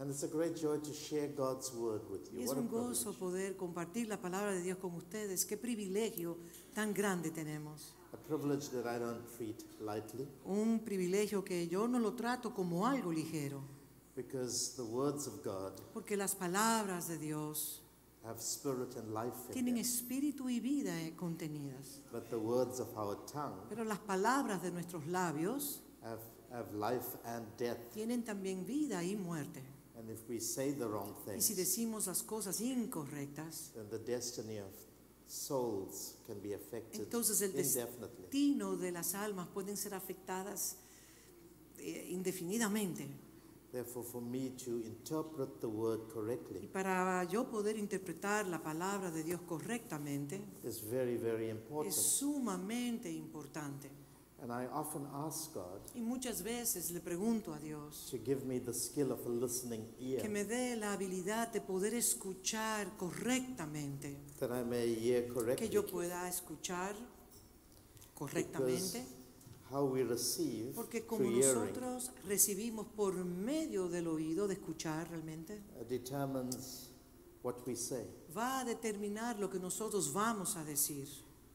And it's a great joy to share God's word with Y you. es What un gozo poder compartir la palabra de Dios con ustedes. Qué privilegio tan grande tenemos. A privilege that I don't treat lightly Un privilegio que yo no lo trato como algo ligero, because the words of God porque las palabras de Dios have spirit and life in tienen them. espíritu y vida eh, contenidas. But the words of our tongue Pero las palabras de nuestros labios have, have life and death. tienen también vida y muerte. And if we say the wrong Y si things, decimos las cosas incorrectas, then the destiny of souls can be affected entonces el indefinitely. destino de las almas pueden ser afectadas eh, indefinidamente. Therefore, for me to interpret the word Y correctly para yo poder interpretar la palabra de Dios correctamente is very, very es important. sumamente importante. And I often ask God Y muchas veces le pregunto a Dios to give me the skill of a listening ear que me dé la habilidad de poder escuchar correctamente, that I may hear que correctly. yo pueda escuchar correctamente, how we receive porque como through hearing nosotros recibimos por medio del oído de escuchar realmente, uh, determines what we say. va a determinar lo que nosotros vamos a decir.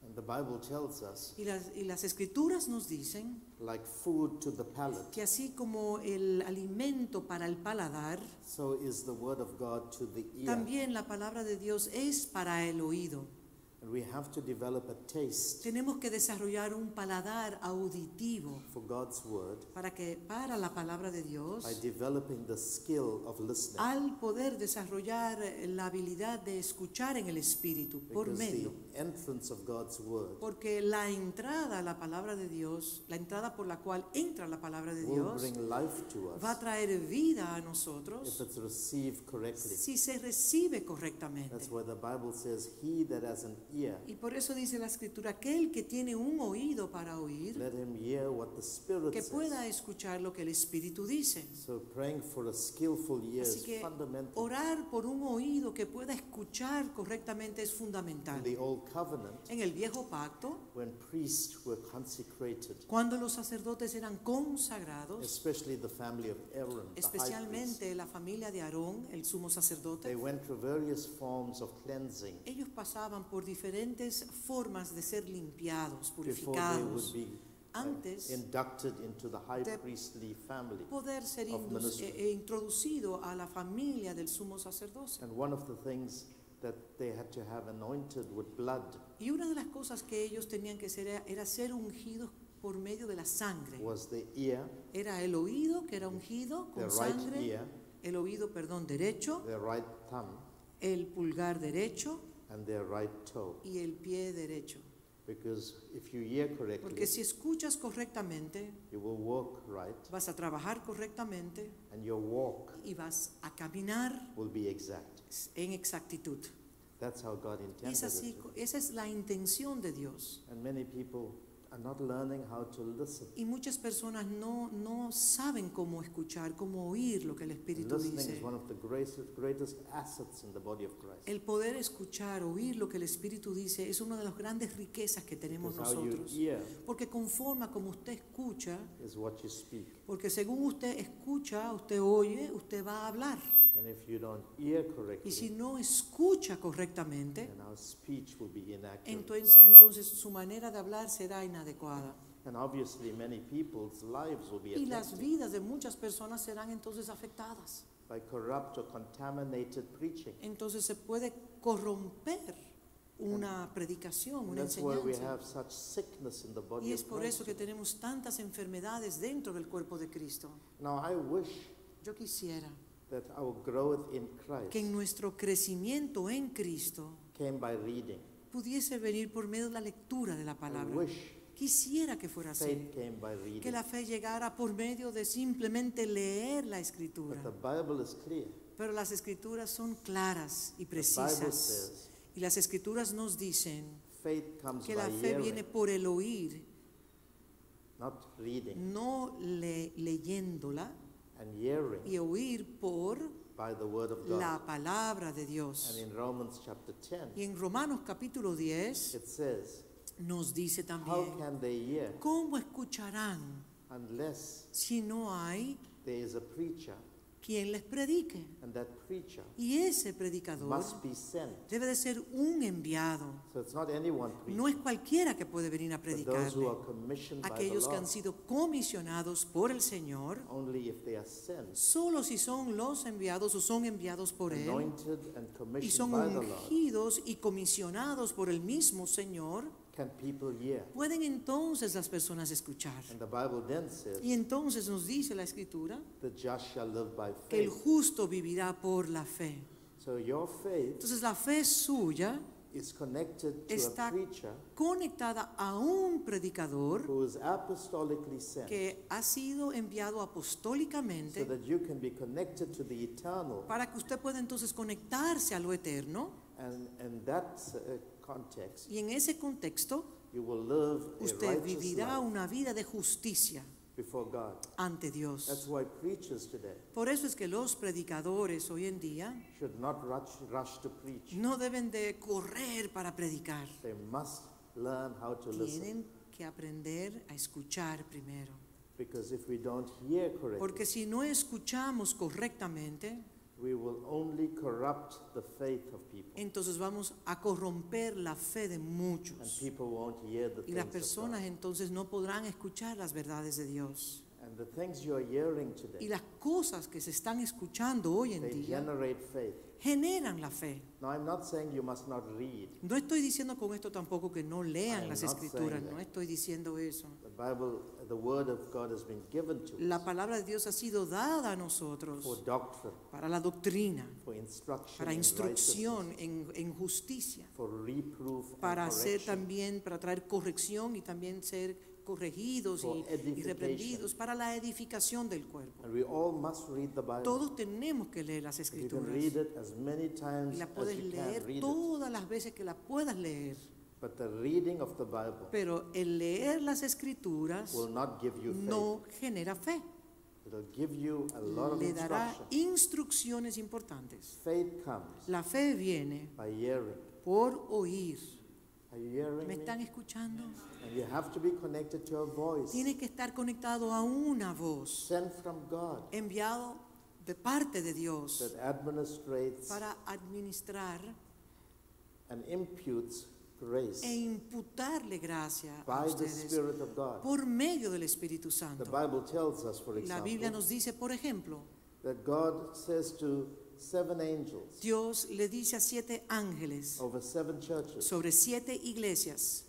And the Bible tells us, Y las, y las escrituras nos dicen like food to the palate, que así como el alimento para el paladar, so is the word of God to the ear. también la palabra de Dios es para el oído. And we have to develop a taste Tenemos que desarrollar un paladar auditivo for God's word para que para la palabra de Dios, by developing the skill of listening. al poder desarrollar la habilidad de escuchar en el espíritu por medio, entrance of God's word porque la entrada a la palabra de Dios, la entrada por la cual entra la palabra de will Dios, bring life to va a traer vida a if nosotros it's received correctly. si se recibe correctamente. That's why the Bible says, He that has an ear, Y por eso dice la escritura, aquel que tiene un oído para oír, let him hear what the Spirit que says. pueda escuchar lo que el Espíritu dice. So praying for a skillful ear Así is que fundamental. orar por un oído que pueda escuchar correctamente es In fundamental. the Old Covenant, En el viejo pacto, when priests were consecrated, cuando los sacerdotes eran consagrados, especially the family of Aaron, the especialmente la familia de Aarón, el sumo they sacerdote, went through various forms of cleansing ellos pasaban por diferentes formas de ser limpiados, before they would purificados, be uh, antes inducted into the high de priestly family. poder ser of eh, eh, introducido a la familia del sumo sacerdocio. And one of the things that they had to have anointed with blood Y una de las cosas que ellos tenían que hacer era, era ser ungidos por medio de la sangre. was the ear, Era el oído que era ungido the con right sangre, ear, el oído, perdón, derecho, their right thumb, el pulgar derecho and their right toe. y el pie derecho. Because if you hear correctly, Porque si escuchas correctamente, you will walk right, vas a trabajar correctamente and your walk y vas a caminar will be exact. en exactitud. That's how God intended es así, it. esa es la intención de Dios. And many people are not learning how to listen. Y muchas personas no, no saben cómo escuchar, cómo oír lo que el Espíritu listening dice. is one of the greatest, greatest assets in the body of Christ. El poder escuchar, oír lo que el Espíritu dice es una de las grandes riquezas que tenemos Because how you nosotros. hear Porque conforma como usted escucha, is what you speak. porque según usted escucha, usted oye, usted va a hablar. And if you don't hear Y si correctly, no escucha correctamente, then our speech will be inaccurate. entonces, entonces su manera de hablar será inadecuada. And obviously, many people's lives will be Y las affected vidas de muchas personas serán entonces afectadas. by corrupt or contaminated preaching. Entonces se puede corromper una predicación, And una why we enseñanza. have such sickness in the body Y es por eso que tenemos tantas enfermedades dentro del cuerpo de Cristo. Now, I wish Yo quisiera that our growth in que en Christ nuestro crecimiento en Cristo came by reading. pudiese venir por medio de la lectura de la I palabra. wish Quisiera que fuera así. came by Que reading. la fe llegara por medio de simplemente leer la But escritura. the Bible is clear. Pero las escrituras son claras y precisas. says Y las escrituras nos dicen faith comes que la fe viene hearing, por el oír, not reading, no le- leyéndola, and hearing y oír por by the word of God. la palabra de Dios. And in Romans chapter 10, Y en Romanos capítulo 10 it says, nos dice How también, can they hear ¿cómo escucharán unless si no hay there is a preacher quien les predique. And that preacher Y ese predicador must be sent. debe de ser un enviado. So it's not any one preacher, No es cualquiera que puede venir a the Aquellos que han sido comisionados por el Señor, Only if they are sent, solo si son los enviados o son enviados por Él and y commissioned son by the Lord, ungidos y comisionados por el mismo Señor, can people hear. pueden entonces las personas escuchar. And the Bible then says, Y entonces nos dice la Escritura the just shall live by que el faith. justo vivirá por la fe. So your faith Entonces la fe suya is connected to Está a preacher conectada a un predicador who is apostolically sent que ha sido enviado so apostólicamente that you can be connected to the eternal. para que usted pueda entonces conectarse a lo eterno And that uh, context, y en ese contexto you will live usted vivirá una vida de justicia before God. ante That's Dios. why preachers today Por eso es que los predicadores hoy en día should not rush, rush to preach. no deben de correr para predicar. They must learn how to listen. Tienen que aprender a escuchar primero. Because if we don't hear correctly, Porque si no escuchamos correctamente, we will only corrupt the faith of people. entonces vamos a corromper la fe de And muchos. people won't hear the Y las personas entonces no podrán escuchar las verdades de Dios. And the things you are hearing Y today, las cosas que se están escuchando hoy en they día generate faith. generan la fe. Now, I'm not saying you must not read. No estoy diciendo con esto tampoco que no lean I'm las not escrituras, saying no that. estoy diciendo eso. The Bible, the Word of God has been given to La us palabra de Dios ha sido dada a for nosotros doctrine, para la doctrina, for instruction, para in instrucción righteousness, en, en justicia, for reproof para and hacer correction, también, para traer corrección y también ser corregidos y, y reprendidos para la edificación del cuerpo. And we all must read the Bible. Todos tenemos que leer las escrituras read it as many times y la as puedes leer todas las veces que la puedas leer, But the reading of the Bible pero el leer las escrituras will not give you faith. no genera fe, It'll give you a lot of le dará instrucciones importantes. Faith comes La fe viene by hearing. por oír. ¿Me están escuchando? And you have to be connected to a voice Tiene que estar conectado a una voz, sent from God enviado de parte de Dios para administrar and imputes grace e imputarle gracia a by the ustedes Spirit of God. por medio del Espíritu The Santo. Bible tells us, for La Biblia nos dice, por ejemplo, that God says to seven angels Dios le dice a siete ángeles over seven churches, sobre siete iglesias,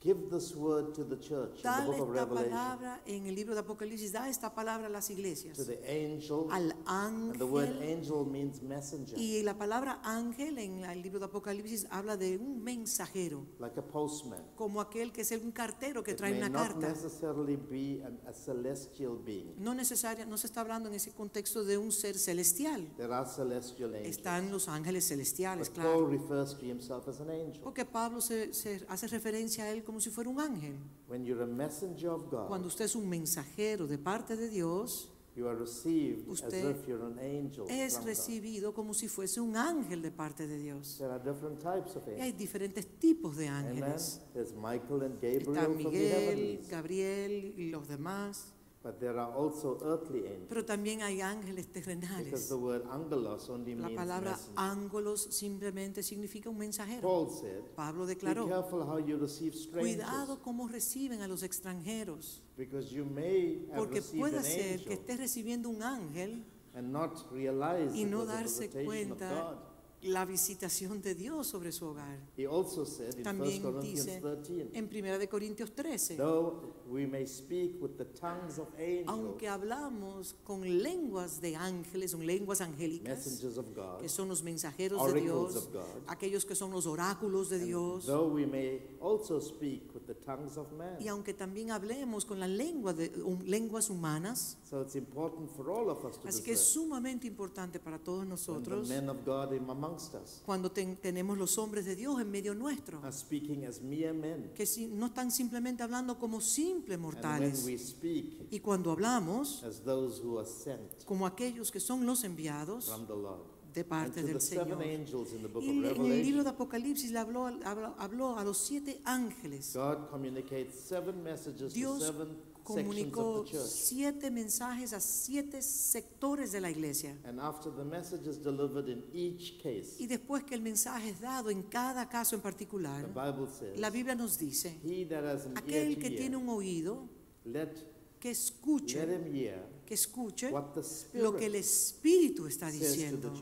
give this word to the church in the dale book of esta Revelation, palabra en el libro de Apocalipsis, da esta palabra a las to iglesias, the angel, al and the word ángel. angel means messenger, Y la palabra ángel en el libro de Apocalipsis habla de un mensajero, like a postman. como aquel que es un cartero que It trae may una not carta. necessarily be an, a celestial being. No necesaria, no se está hablando en ese contexto de un ser celestial. There are celestial angels. Están los ángeles celestiales, But Paul claro. refers to himself as an angel. Porque Pablo se, se hace referencia a él como si fuera un ángel. When you're a messenger of God, Cuando usted es un mensajero de parte de Dios, you are received as Usted if you're an angel es recibido como si fuese un ángel de parte de Dios. There are different types of Y hay diferentes tipos de ángeles. There's Michael and Está Gabriel from the Miguel. Gabriel y los demás. But there are also earthly angels. Pero también hay ángeles Because terrenales. the word angelos only La means palabra ángelos simplemente significa un mensajero. Paul said, Pablo be declaró, careful how you receive strangers. cuidado cómo reciben a los extranjeros, Because you may have porque puede an ser que estés recibiendo un ángel and not realize y no darse cuenta God. La visitación de Dios sobre su hogar. He also said in 1 También Corinthians dice 13, en 1 de Corintios 13, though we may speak with the tongues of angels, aunque hablamos con lenguas de ángeles, son lenguas angélicas, of God, que son los mensajeros de Dios, of God, aquellos que son los oráculos de Dios, though we may also speak with the tongues of men. y aunque también hablemos con las lenguas, de, um, lenguas humanas, So it's important for all of us to así que es sumamente importante para todos the nosotros men of God in amongst us cuando ten- tenemos los hombres de Dios en medio nuestro, are speaking as mere men. que si- no están simplemente hablando como simples And when mortales, we speak y cuando hablamos as those who are sent como aquellos que son los enviados from the Lord. de parte del seven Señor. Y en el libro de Apocalipsis le habló, habló, habló a los siete ángeles. God communicates seven messages Dios to seven comunicó the siete mensajes a siete sectores de la iglesia. And after the message is delivered in each case, Y después que el mensaje es dado en cada caso en the particular, Bible says, la Biblia nos dice, He that has an ear aquel to que tiene un oído, let, que let escuche, him hear que escuche what the lo que el Espíritu está the diciendo.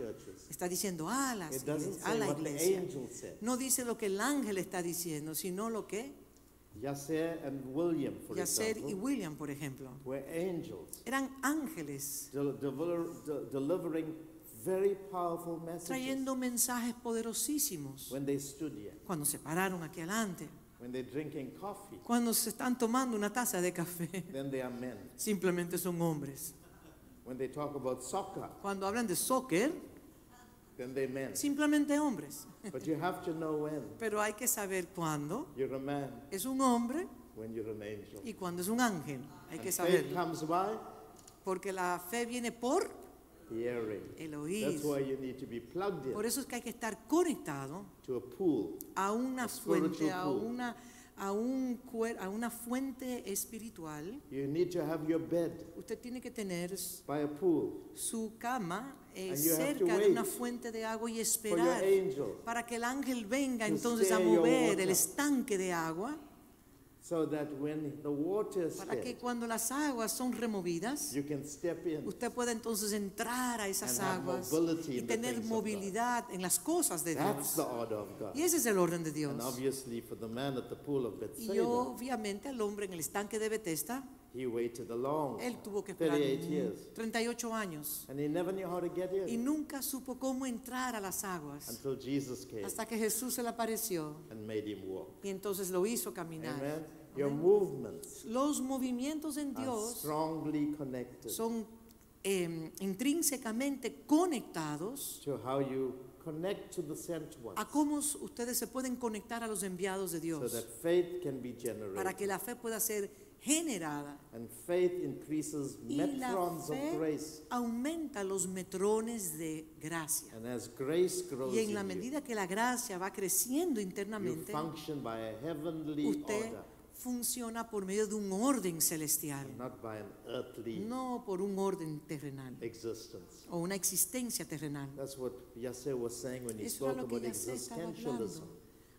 Está diciendo a, las a la the iglesia. No dice lo que el ángel está diciendo, sino lo que Yasser and William, for Yacer y example, William, por ejemplo, were angels eran ángeles del- devel- de- delivering very powerful messages trayendo mensajes poderosísimos when they stood here, cuando se pararon aquí adelante, when they're drinking coffee. cuando se están tomando una taza de café. Then they are men. Simplemente son hombres. When they talk about soccer, Cuando hablan de soccer, then they're men. simplemente hombres. But you have to know when Pero hay que saber cuándo you're a man, es un hombre when you're an angel. y cuándo es un ángel. Hay que And faith saberlo. comes by Porque la fe viene por hearing. el That's oír. why you need to be plugged Por in eso es que hay que estar conectado to a pool. a una A fuente, a pool. una, a, un, cuer- a una fuente espiritual. You need to have your bed Usted tiene que tener by a pool su cama eh, cerca de una fuente de agua y esperar para que el ángel venga to entonces a mover el estanque de agua so that when the water is para que cuando las aguas son removidas you can step in usted pueda entonces entrar a esas aguas y tener movilidad en las cosas de That's Dios. the order of God. Y ese es el orden de Dios. And obviously, for the man at the pool of Y obviamente al hombre en el estanque de Bethesda, he waited a long él tuvo que esperar 38 years. 38 años And he never knew how to get y in nunca supo cómo entrar a las aguas until Jesus came hasta que Jesús se le apareció and made him walk. y entonces lo hizo caminar. Amen. Your movements Los movimientos en are Dios strongly connected son eh, intrínsecamente conectados to how you connect to the sent ones a cómo ustedes se pueden conectar a los enviados de so Dios that faith can be para que generated. la fe pueda ser generada And faith increases y la metrons of fe grace. aumenta los metrones de gracia. And as grace grows Y en la you, medida que la gracia va creciendo you internamente, function by a heavenly usted order, funciona por medio de un orden celestial, not by an earthly no por un orden terrenal existence. o una existencia terrenal. That's what Yasser was saying when he Eso era lo que about ya se estaba hablando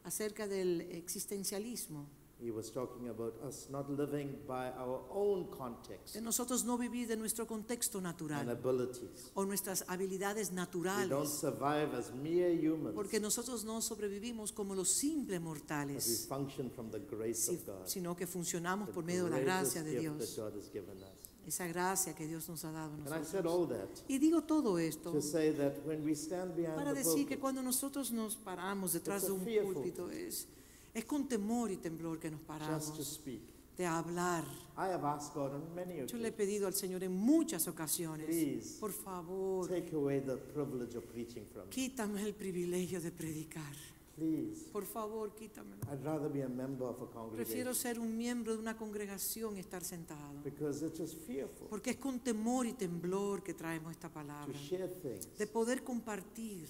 acerca del existencialismo, He was talking about us not living by our own context de nosotros no vivir de nuestro contexto and natural abilities. o nuestras habilidades We don't naturales, survive as mere humans, porque nosotros no sobrevivimos como los simples but we mortales, function from the grace si- of God. sino que funcionamos the por medio de la gracia de Dios, that God has given us. esa gracia que Dios nos ha dado a And I said nosotros. all that Y digo todo esto to say that when we stand behind para the decir que cuando nosotros nos paramos detrás de un púlpito es, es con temor y temblor que nos just to paramos speak. de hablar. I have asked God on many Yo le he occasions, pedido al Señor en muchas ocasiones, Please. por favor, take away the privilege of preaching from me. quítame el privilegio de predicar. Please. Por favor, quítamelo. I'd rather be a member of a Prefiero congregation ser un miembro de una congregación y estar sentado. because it is fearful Porque es con temor y temblor que traemos esta to palabra. share things De poder compartir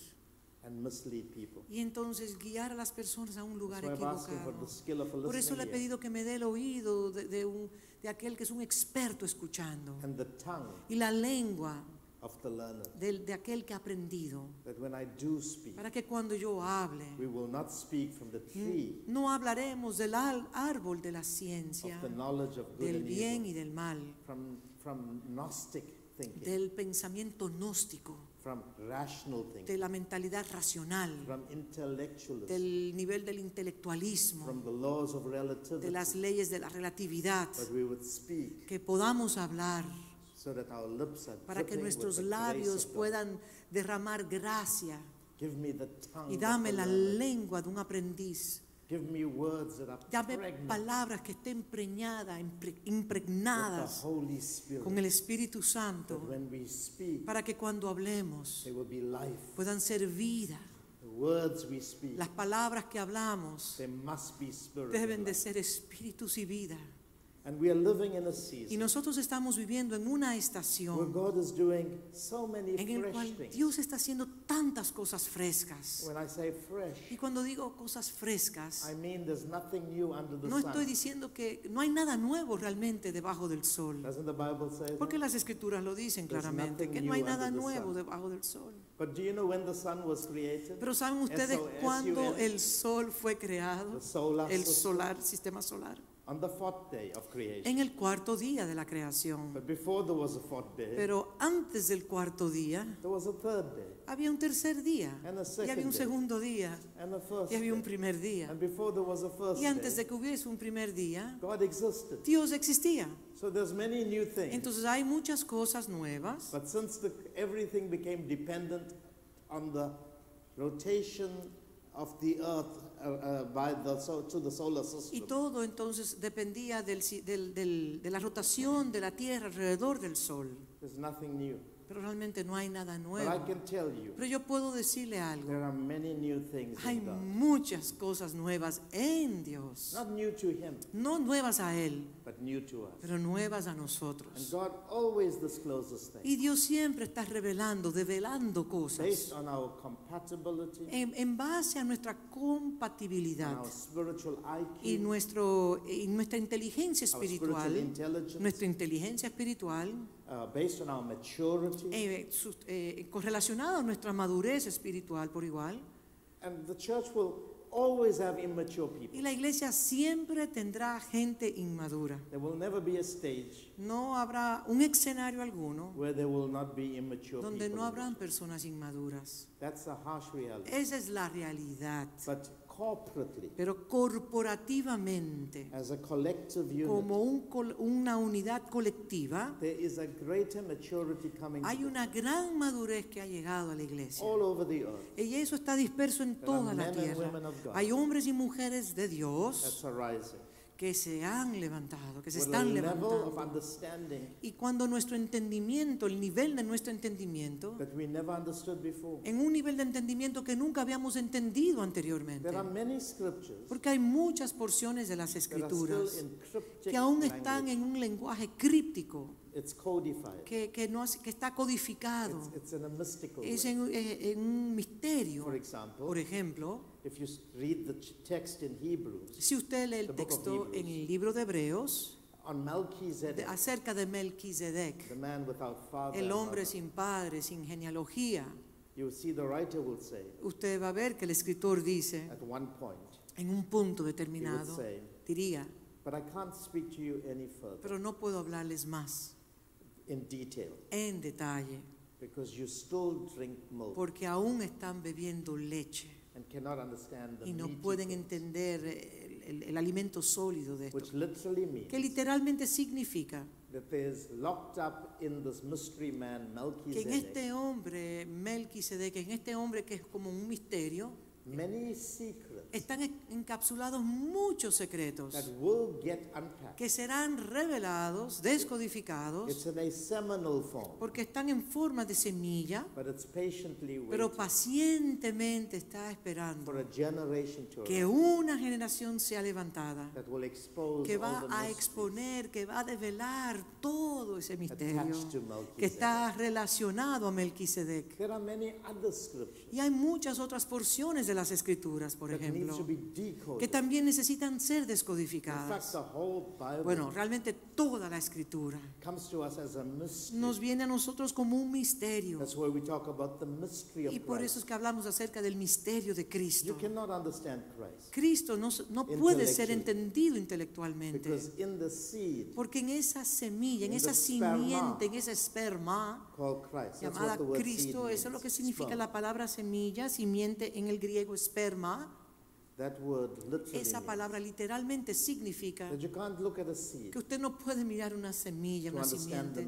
and mislead people. y entonces guiar a las personas a un lugar equivocado. of Por eso le he pedido que me dé el oído de, de un, de aquel que es un experto escuchando and the y la lengua of the learner. del- de, aquel que ha aprendido That when I do speak, para que cuando yo hable we will not speak from the tree no hablaremos del al- árbol de la of ciencia, the knowledge of good del and bien evil, y del mal, from, from Gnostic thinking, del pensamiento gnóstico, from rational thinking, de la mentalidad racional, from del nivel del intelectualismo, from the laws of de las leyes de la relatividad, But we would speak que podamos hablar so that our lips are para que nuestros labios puedan derramar gracia Give me the tongue y dame la lengua de un aprendiz. Dame palabras que estén preñadas, impregnadas con el Espíritu Santo para que cuando hablemos puedan ser vida. Las palabras que hablamos deben de ser espíritus y vida. And we are living in a Y season nosotros estamos viviendo en una where estación God is doing so many en el cual things. Dios está haciendo tantas cosas frescas. When I say fresh, Y cuando digo cosas frescas, I mean there's nothing new under the no estoy diciendo que no hay nada nuevo realmente debajo del sol. Doesn't the Bible say Porque that? las escrituras lo dicen There's claramente, que no hay nada nuevo debajo del sol. But do you know when the sun was created? Pero ¿saben ustedes cuándo el sol fue creado? The solar El solar, sistema solar. On the fourth day of creation. En el cuarto día de la creación. But before there was a fourth day, Pero antes del cuarto día there was a third day, había un tercer día. and a Y había un second day, segundo día. and a first Y había un day. primer día. And before there was a first Y antes day, de que hubiese un primer día, God existed. Dios existía. So there's many new things. Entonces hay muchas cosas nuevas. But since the, everything became dependent on the rotation of the earth by the, so, to the solar Y todo entonces dependía del si- del- del- de la rotación de la Tierra alrededor del Sol. there's nothing new. Pero realmente no hay nada But I nuevo. can tell you, Pero yo puedo decirle algo. there are many new things Hay in God. muchas cosas nuevas en Dios. Not new to Him, No nuevas a Él, but new to us. pero nuevas a And nosotros. God always discloses things Y Dios siempre está revelando, develando based cosas on our compatibility, en, en base a nuestra compatibilidad our spiritual y, IQ, nuestro, y nuestra inteligencia espiritual, nuestra inteligencia espiritual, uh, based on our maturity. Eh, eh, correlacionado a nuestra madurez espiritual por igual. And the church will always have immature Y people. la iglesia siempre tendrá gente inmadura. There will never be a stage No habrá un escenario alguno where there will not be immature donde people. no habrán personas inmaduras. That's a harsh reality. Esa es la realidad. But corporately, Pero corporativamente, as a collective unit, como un col- una unidad colectiva, there is a greater maturity coming hay una gran madurez que ha llegado a la iglesia. all over the earth. Y eso está disperso en There toda are la men and tierra. women of God Hay hombres y mujeres de Dios that's arising. Que se han levantado, que se están levantando. Y cuando nuestro entendimiento, el nivel de nuestro entendimiento, en un nivel de entendimiento que nunca habíamos entendido anteriormente. There are many scriptures Porque hay muchas porciones de las escrituras que aún están language. en un lenguaje críptico, It's codified. que, que, no, hace- que está codificado, It's, it's in a mystical es en, en un misterio. For example, Por ejemplo, if you read the text in Hebrews si usted lee el texto en el libro de Hebreos on de- Melchizedek, acerca de Melquisedec, the man without father, el hombre sin padre, sin genealogía, you see the writer will say usted va a ver que el escritor dice at one point, en un punto determinado, say, diría, but I can't speak to you any further pero no puedo hablarles más in detail en detalle, because you still drink milk porque aún están bebiendo leche and cannot understand the y no pueden entender el, el- el alimento sólido de esto, which literally means que literalmente significa that there's locked up in this mystery man que en Melchizedek. este hombre, Melquisedec, en este hombre que es como un misterio, many secrets están en- encapsulados muchos secretos that will get unpacked. que serán revelados, descodificados, It's in a seminal form, porque están en forma de semilla, but it's patiently pero waiting pacientemente está esperando for a generation to que una generación sea levantada, that will expose que all va the a exponer, que va a develar todo ese misterio que está relacionado a Melquisedec. There are many other scriptures Y hay muchas otras porciones de las escrituras, por ejemplo, que también necesitan ser descodificadas. Bueno, realmente toda la escritura nos viene a nosotros como un misterio. Y por eso es que hablamos acerca del misterio de Cristo. Cristo no, no puede ser entendido intelectualmente. Porque en esa semilla, en esa simiente, en esa esperma llamada Cristo, eso es lo que significa la palabra semilla, simiente en el griego esperma. Esa palabra literalmente significa you que usted no puede mirar una semilla, una simiente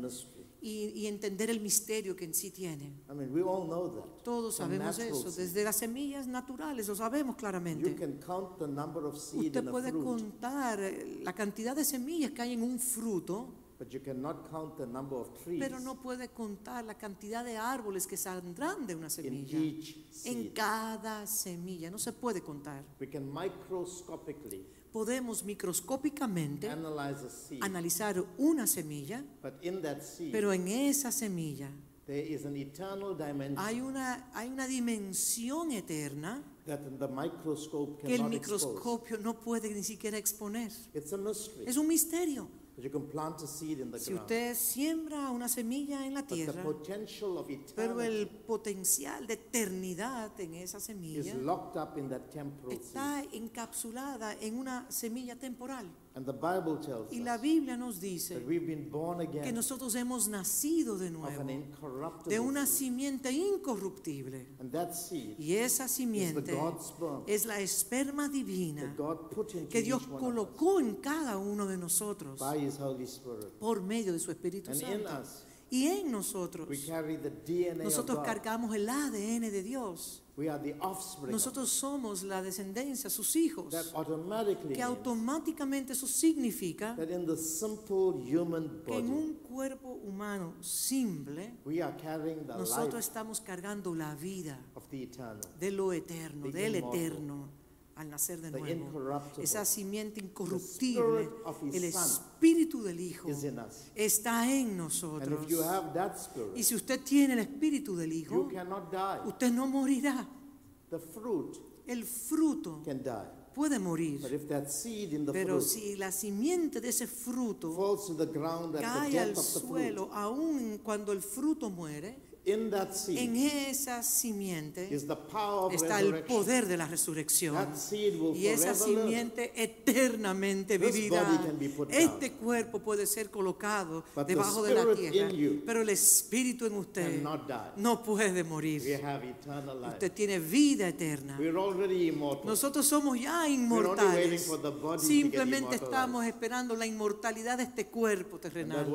y, y entender el misterio que en sí tiene. I mean, we all know that. Todos sabemos eso, desde las semillas naturales, lo sabemos You claramente. can count the number of seed Usted puede contar la cantidad de semillas que hay en un fruto but you cannot count the number of trees pero no puede contar la cantidad de árboles que saldrán de una in semilla. each En seed. cada semilla, no se puede contar. We can microscopically Podemos microscópicamente analyze a seed, analizar una semilla, but in that seed pero en esa semilla there is an eternal dimension hay una, hay una dimensión eterna that the microscope que el cannot expose. microscopio no puede ni siquiera exponer. It's a mystery. Es un misterio. But you can plant a seed in the Si ground. usted siembra una semilla en la But the tierra, potential of pero el potencial de eternidad en esa is semilla locked up in that temporal seed. está encapsulada en una semilla temporal. And the Bible tells Y la us Biblia nos dice que nosotros hemos nacido de nuevo, de una seed. simiente incorruptible. Y esa is the simiente es la esperma divina que Dios colocó en cada uno de nosotros por medio de su Espíritu Santo. Y en nosotros, nosotros cargamos el ADN de Dios. We are the offspring of Nosotros somos la descendencia, sus hijos, that automatically que automáticamente eso significa that in the simple human que en body un cuerpo humano simple, we are carrying the nosotros life estamos cargando la vida of the eternal, de lo eterno, The del immortal, eterno, al nacer de nuevo. Esa simiente incorruptible, spirit el espíritu del Hijo, está en nosotros. that Y spirit, si usted tiene el espíritu del Hijo, usted no morirá. El fruto can die. puede But morir. if that seed in the Pero fruit si la simiente de ese fruto falls to the ground at the cae al suelo, aún cuando el fruto muere, in that en seed esa simiente is the power of está el poder de la resurrección. That seed will Y esa forever live. simiente eternamente put Este cuerpo puede ser colocado But debajo de la tierra, pero el espíritu en usted no puede We morir. have eternal life. Usted tiene vida eterna. Nosotros somos ya inmortales. Simplemente estamos esperando la inmortalidad de este cuerpo terrenal.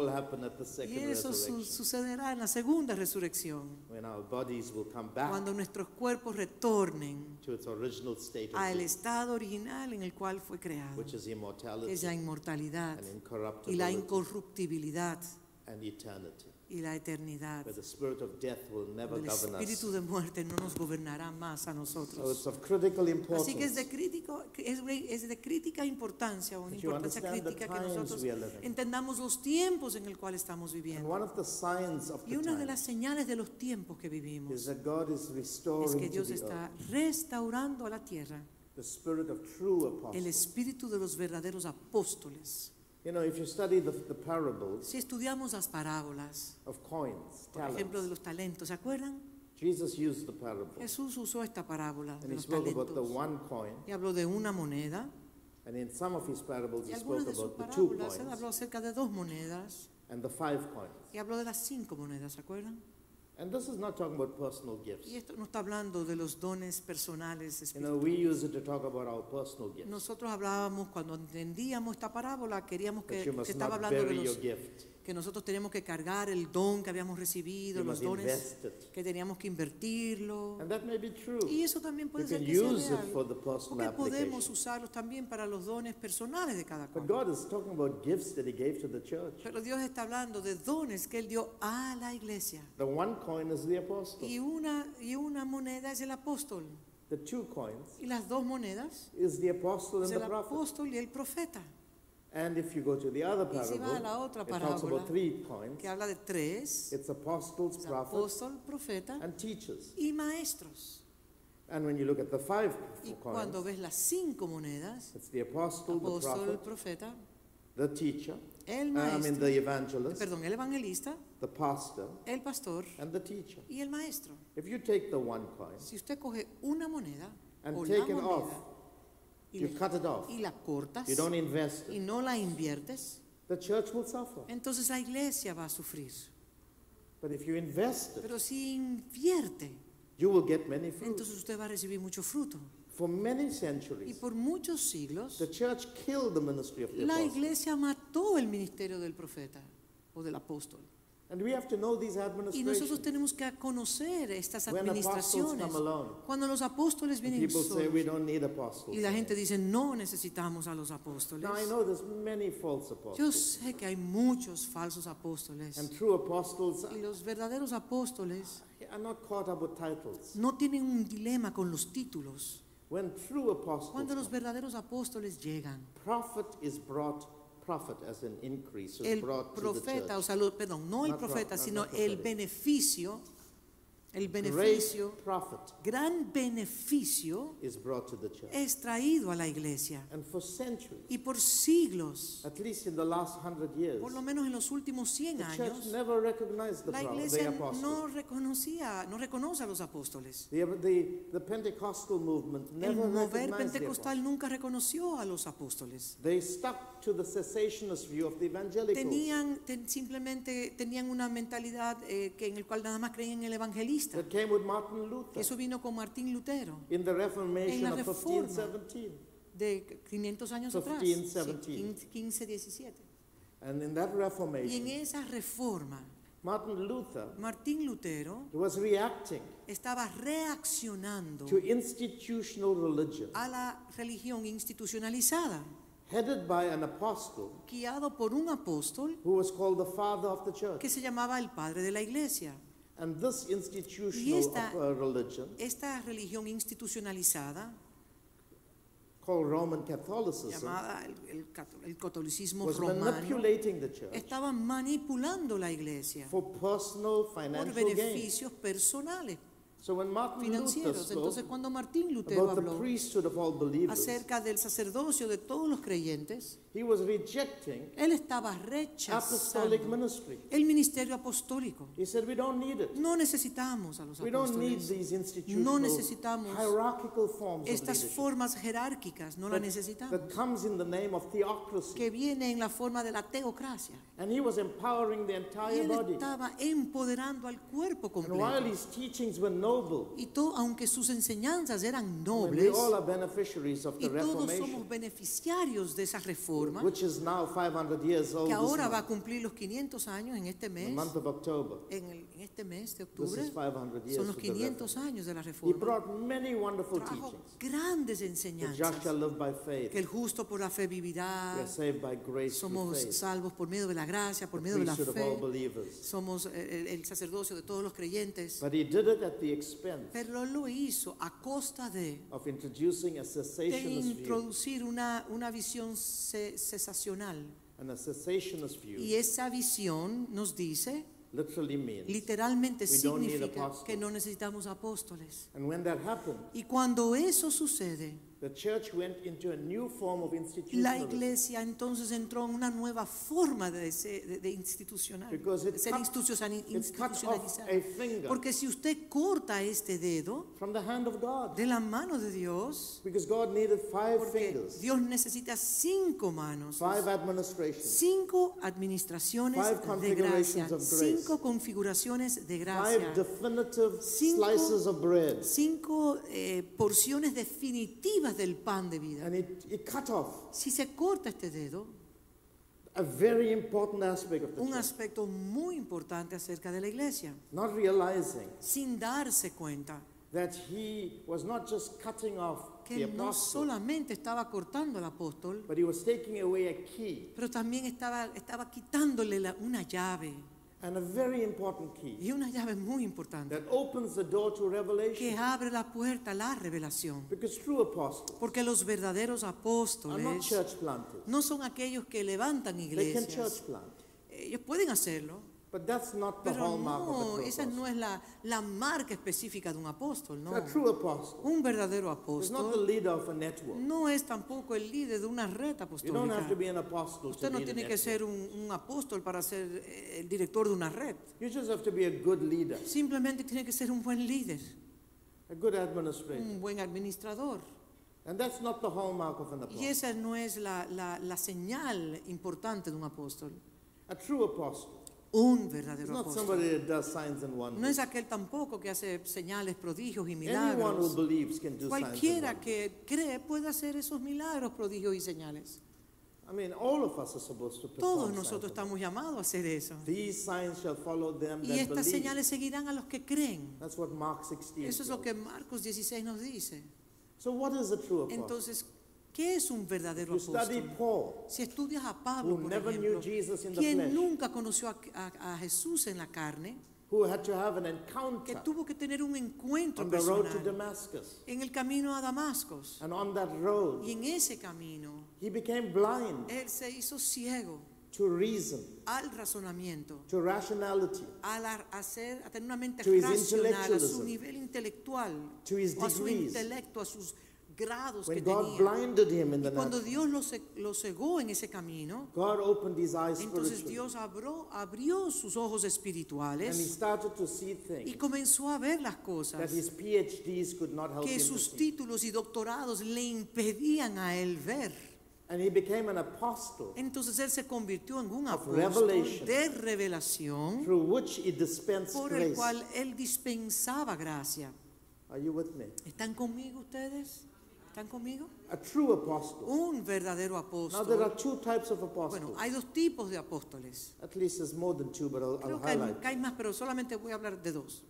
Y eso su- sucederá en la segunda resurrección, When our bodies will come back cuando nuestros cuerpos retornen to its original state of al estado original en el cual fue creado, which is que immortality es la inmortalidad and y la incorruptibility incorruptibilidad and eternity. Y la eternidad. The spirit of death will never El govern us. espíritu de muerte no nos gobernará más a So nosotros. it's of critical Así que es de, importance crítico, es, es de crítica importancia, o importancia crítica que nosotros entendamos los tiempos en el cual estamos viviendo. one of the signs of Y una de las señales de los tiempos que is vivimos that God is es que restoring to Dios the está earth restaurando a la tierra the spirit of true el apostles. espíritu de los verdaderos apóstoles. You know, if you study the, the parables Si estudiamos las parábolas, of coins, por ejemplo, de los talentos, ¿se acuerdan? Jesus used the parable. Jesús usó esta parábola de And he los spoke about the talentos one coin. y habló de una moneda And in some of his parables, y he spoke de sus about the two parábolas él habló coins acerca de dos monedas and the five coins. y habló de las cinco monedas, ¿se acuerdan? And this is not talking about personal gifts. Y esto no está hablando de los dones personales You know, we espirituales. use it to talk about our personal gifts. Nosotros hablábamos, cuando entendíamos esta parábola, queríamos que, That you que must estaba not hablando de bury your los, gift. Que nosotros teníamos que cargar el don que habíamos recibido, You los dones que teníamos que invertirlo. And that may be true. Y eso también You puede ser can que sea use real, for the porque podemos usarlos también para los dones personales de cada cual. God is talking about gifts that He gave to the church. Pero Dios está hablando de dones que Él dio a la iglesia. The one coin is the apostle. Y una, y una moneda es el apóstol. The two coins Y las dos monedas is the apostle es and el apóstol y el profeta. And if you go to the other Y si va a la parable, otra it talks parábola, about three coins. que habla de tres, It's apostles, es prophets, apóstol, profeta and teachers. y maestros. And when you look at the five Y cuando coins, ves las cinco monedas, it's the apostle, the apóstol, el prophet, profeta, the teacher, el um, I mean the evangelist, perdón, el evangelista, the pastor, el pastor and the teacher. y el maestro. If you take the one coin Si usted coge una moneda and o take la it moneda off, y, you cut it off, y la cortas you don't invest y it, no la inviertes, the church will suffer. entonces la iglesia va a sufrir. But if you invest it, Pero si invierte, you will get many fruits. entonces usted va a recibir mucho fruto. For many Y centuries, por muchos siglos, the church killed the ministry of the la iglesia mató el ministerio del profeta o del apóstol. And we have to know these Y nosotros tenemos que conocer estas administraciones. Cuando los apóstoles vienen people say we solos don't need apostles. y la gente dice, no necesitamos a los apóstoles. Now I know there's many false Yo sé que hay muchos falsos apóstoles. And true apostles Y los verdaderos apóstoles are not caught up with titles. no tienen un dilema con los títulos. When true apostles Cuando los verdaderos apóstoles llegan, prophet is brought, prophet as an increase is el profeta, o sea, lo- perdón, no el profeta, sino el beneficio, el Great beneficio, gran beneficio is brought to the church. es traído a la iglesia. And for centuries, Y por siglos, at least in the last years, por lo menos en los últimos 100 the church años, never recognized the, la the iglesia apostles. no reconocía, no reconoce a los apóstoles. The, Pentecostal movement El never mover recognized the pentecostal nunca reconoció a los apóstoles. They stuck to the cessationist view of the evangelicals. Tenían ten- simplemente tenían una mentalidad eh, que en el cual nada más creían en el evangelista. That came with Martin Luther Eso vino con Martín Lutero in the Reformation En la of Reforma. 1517. de 500 años atrás, 15, sí, 17. 15, 17. And in that Y en Reformation, esa reforma, Martin Luther Martín Lutero was reacting estaba reaccionando to institutional religion a la religión institucionalizada, headed by an apostle guiado por un apóstol who was called the father of the church. que se llamaba el padre de la iglesia. And this institutional esta- uh, religion, Esta religión institucionalizada, called Roman Catholicism, llamada el, el el catolicismo was romano, manipulating the church estaba manipulando la iglesia for personal por financial gain. beneficios personales, So when Martin Luther financieros. Entonces, spoke cuando Martín Lutero habló priesthood of all believers, acerca del sacerdocio de todos los creyentes, he was rejecting él estaba apostolic rechazando ministry. el ministerio apostólico. He said, We don't need it. No necesitamos a los We don't need apóstoles. these No institutional necesitamos hierarchical forms of Estas leadership formas jerárquicas no las that, necesitamos. that comes in the name of theocracy. Que viene en la forma de la teocracia. And he was empowering the Y entire él body. estaba empoderando al cuerpo And while completo. his teachings were noble, Y todo, aunque sus enseñanzas eran and we nobles, all are beneficiaries of y the todos somos beneficiarios de esa which is now 500 years old que ahora va a cumplir los 500 años en este the mes, month of October. en, el- este mes de octubre, is 500 years son los of the 500 Reformation. años de la He reforma. brought many wonderful Trajo teachings. grandes enseñanzas. Que el justo por la fe vivirá, somos salvos por medio de la gracia, por medio de la fe. somos eh, el, el sacerdocio de todos los creyentes, But he did it at the expense pero lo hizo a costa de, of introducing a de introducir una, una visión ce- cesacional. And a cessationist view Y esa visión nos dice. Literalmente significa que no necesitamos apóstoles. And when that happened, Y cuando eso sucede, the church went into a new form of la iglesia entonces entró en una nueva forma de, de- de institucional, Because de it ser institucionalizada. a finger Porque si usted corta este dedo from the hand of God. de la mano de Dios, Because God needed five porque fingers, Dios necesita cinco manos, cinco administraciones Five de gracia, cinco configuraciones de five gracia, definitive Cinco- slices of bread. cinco eh, porciones definitivas del pan de vida. And it, it cut off Si se corta este dedo, a very important aspect of the un church, aspecto muy importante acerca de la iglesia, not realizing sin darse cuenta that he was not just cutting off que the él no apostle, solamente estaba cortando al apóstol, but he was taking away a key, pero también estaba, estaba quitándole la- una llave, and a very important key, y una llave muy importante, that opens the door to que revelation. abre la puerta a la revelación. Because true apostles Porque los verdaderos are not apóstoles church planters. no son aquellos que levantan They can iglesias. church plant, Ellos pueden hacerlo, but that's not the pero hallmark of a no, true esa apostle. no es la, la marca específica de un apóstol, no. A true apostle Un verdadero is not the apóstol leader of a network. no es tampoco el líder de una red You don't have to apostólica. be an apostle to Usted no be tiene que network. ser un, un apóstol para ser eh, el director de una red. You just have to be a good leader, Simplemente tiene que ser un buen líder, a good administrator. un buen administrador. And that's not the hallmark of an Y apostle. esa no es la, la- la señal importante de un apóstol. A true apostle Un is verdadero not apóstol. somebody that does signs and No es aquel tampoco que hace señales, prodigios y Anyone who milagros. believes can do signs and Cualquiera wonders. que cree puede hacer esos milagros, prodigios y señales. I mean, all of us are supposed to Todos perform nosotros signs. estamos llamados a hacer eso. These signs shall follow them Y that estas believe. señales seguirán a los que creen. That's what Mark 16 Eso es lo tells. que Marcos 16 nos dice. So what is a true apostle? Entonces, ¿qué es un verdadero apóstol? Si estudias a Pablo, por ejemplo, quien nunca conoció a, a- a Jesús en la carne, who had to have an que tuvo que tener un encuentro on the road to personal Damascus. en el camino a Damascus. And on that road, Y en ese camino, he became blind él se hizo ciego to reason, al razonamiento, to rationality, a, hacer, tener una mente racional, a su nivel intelectual, to his o a su intelecto, a sus grados que When God tenía. blinded him in Y the cuando Dios lo, ce- lo cegó en ese camino, God opened his eyes entonces spiritually. Dios abrió, abrió sus ojos And he espirituales started to see y things comenzó a ver las cosas that his PhDs could not help que him to sus see. títulos y doctorados le impedían a él ver. And he became an apostle Entonces él se convirtió en un apóstol revelation. de revelación through which he dispensed por el grace. cual él dispensaba gracia. Are you with me? ¿Están conmigo ustedes? ¿Están conmigo? A true apostle. Un verdadero Now there are apóstol. two types of Bueno, apostles. hay dos tipos de apóstoles. At least there's more than two, but I'll, I'll Creo hay, que hay más, pero solamente voy a hablar de dos.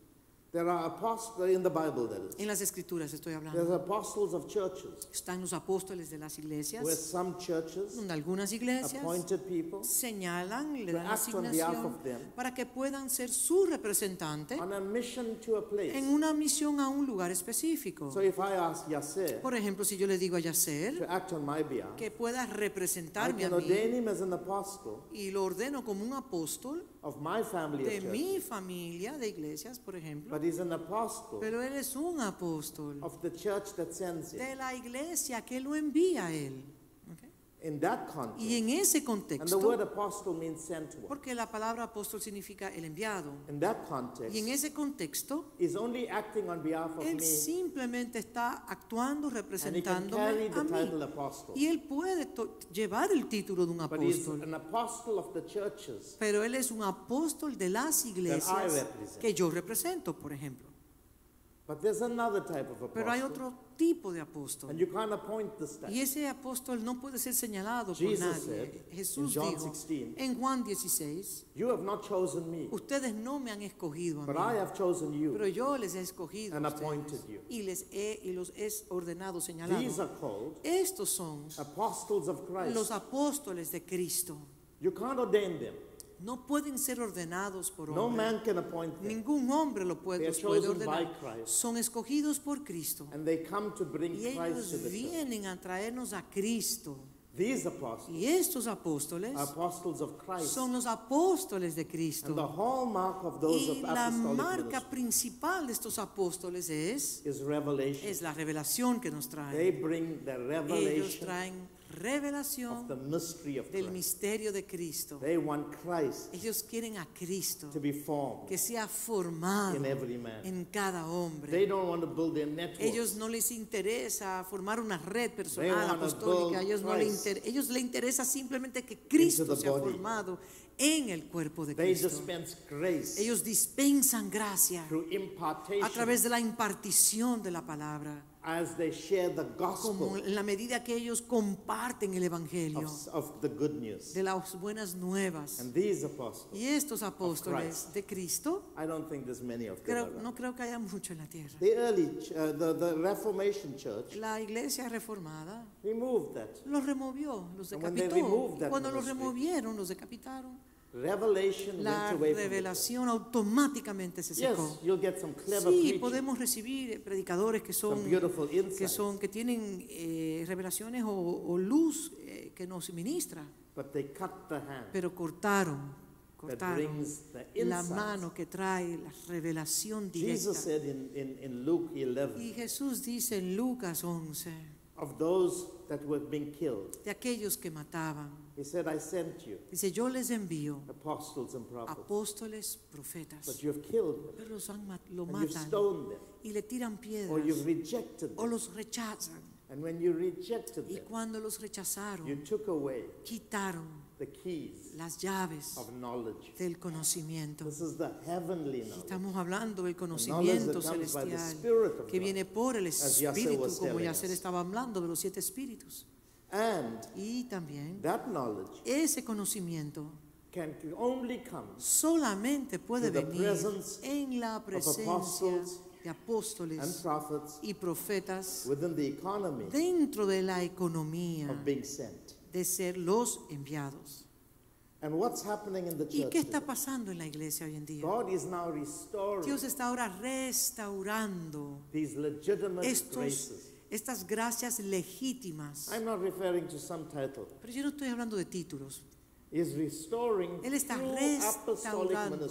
There are apostles in the Bible, that is. En las escrituras estoy There's hablando. apostles of churches, Están los apóstoles de las iglesias, where some churches, donde algunas iglesias appointed people, señalan, le to dan act on behalf asignación of them para que puedan ser su representante on a mission to a place. en una misión a un lugar específico. So if I ask Yasser Por ejemplo, si yo le digo a to Yacer act on my behalf, que pueda I representarme a mí ordain him as an apostle y lo ordeno como un apóstol of my family de mi familia de iglesias, por ejemplo, But he's an apostle pero él es un apóstol of the church that sends him. de la iglesia que lo envía a él. In that Y context, en ese and the contexto, word apostle means sent one. porque la palabra apóstol significa el enviado, In that y context, en ese contexto, is only acting on behalf of él me, simplemente está actuando, carry a the title mí. apostle. Y él puede llevar el título de un apóstol. an apostle of the churches Pero él es un apóstol de las iglesias represent. que yo represento, por ejemplo. But there's another type of Pero hay apostle, otro tipo de apóstol. and you can't appoint this type. Y ese apóstol no puede ser señalado por nadie. said in Jesús John dijo 16, en Juan 16, You have not chosen me, ustedes no me han escogido a but I mí, have chosen you pero yo les he escogido a and ustedes appointed you. y les he y los he ordenado, señalado. These are called Estos son apostles of los apóstoles de Cristo. You can't ordain them. No pueden ser ordenados por No hombres. man can appoint them. Ningún hombre lo puede, los ordenar. Christ. Son escogidos por Cristo. And they come to bring Y Christ ellos to the church. vienen a traernos a Cristo. These apostles Y estos apóstoles are apostles of Christ. son los apóstoles de And the Cristo. hallmark of those Y la marca ministry principal de estos apóstoles es, es la revelación que nos They traen. bring the Ellos revelation traen revelación the mystery of del misterio de Cristo. They want Christ Ellos quieren a Cristo to be formed que sea formado en cada They hombre. Ellos no les interesa formar una red personal apostólica. Ellos no inter- ellos le interesa simplemente que Cristo sea formado en el cuerpo de Cristo. Ellos dispensan gracia a través de la impartición de la palabra, as they share the como gospel en la medida que ellos comparten el evangelio of, of the good news. de las buenas nuevas. And these apostles, Y estos apóstoles de Cristo, I don't think there's many of them. creo- no creo que haya mucho en la tierra. The early, uh, the, the Reformation Church La iglesia reformada removed that. los removió, los decapitó. Cuando los removieron, los decapitaron. La revelación automáticamente se secó. Sí, podemos recibir predicadores que son que son que tienen eh, revelaciones o, o luz eh, que nos ministra, but they cut the hand. Pero cortaron, cortaron brings the la mano que trae la revelación Jesus directa. said in, in, in Luke 11 Y Jesús dice en Lucas 11 of those that were being killed, de aquellos que mataban, He said, I sent you dice yo les envío apostles and prophets, apóstoles, profetas, but you have killed them, pero los han ma- lo and you've matan stoned them, y le tiran or you've piedras rejected o them. los rechazan. And when you rejected Y them, cuando los you rechazaron, took away quitaron the keys las llaves of knowledge. del conocimiento. This is the heavenly knowledge. Estamos hablando del knowledge conocimiento that comes by the celestial Spirit of que God, viene por el as Yasser Espíritu, was como telling Yasser us. estaba hablando de los siete espíritus. And Y también that knowledge ese conocimiento can only come solamente puede venir en la presencia apostles de and apóstoles prophets y profetas within the economy dentro de la economía of being sent. de ser los enviados. And what's happening in the ¿Y church? qué está today? pasando en la iglesia hoy en día? God is now restoring Dios está ahora restaurando these legitimate estos, graces. Estas gracias legítimas. I'm not referring to some title. Pero yo no estoy hablando de títulos. Restoring Él está restaurando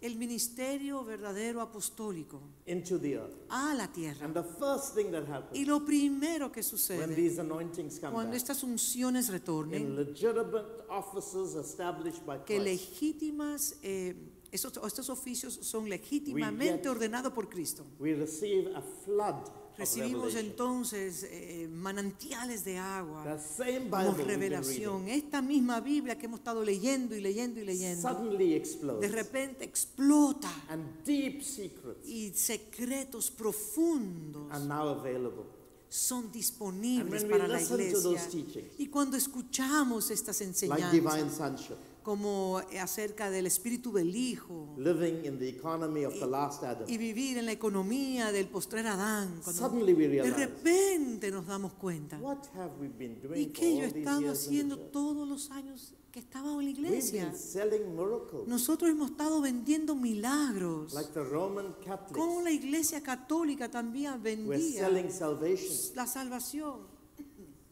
el ministerio verdadero apostólico into the earth. a la tierra. And the first thing that Y happens lo primero que when sucede these anointings come cuando back estas unciones in retornen, legitimate offices established by que Christ, legítimas, eh, estos, estos oficios son legítimamente ordenados por Cristo. we receive a flood Recibimos entonces eh, manantiales de agua, The same Bible como revelación. reading Esta misma Biblia que hemos estado leyendo y leyendo y leyendo, suddenly explodes. de repente explota and deep secrets y secretos profundos are now available. son And disponibles para la iglesia. teachings, Y cuando escuchamos estas like enseñanzas, divine sonship, como acerca del espíritu del Hijo, living in the economy of the last Adam, y vivir en la economía del postrer Adán, suddenly we de realize, repente nos damos cuenta. what have we been ¿Y doing for qué yo he estado haciendo todos los años que estaba en la iglesia? Nosotros hemos estado vendiendo milagros. like the Roman Como Catholics la iglesia católica también vendía la salvación.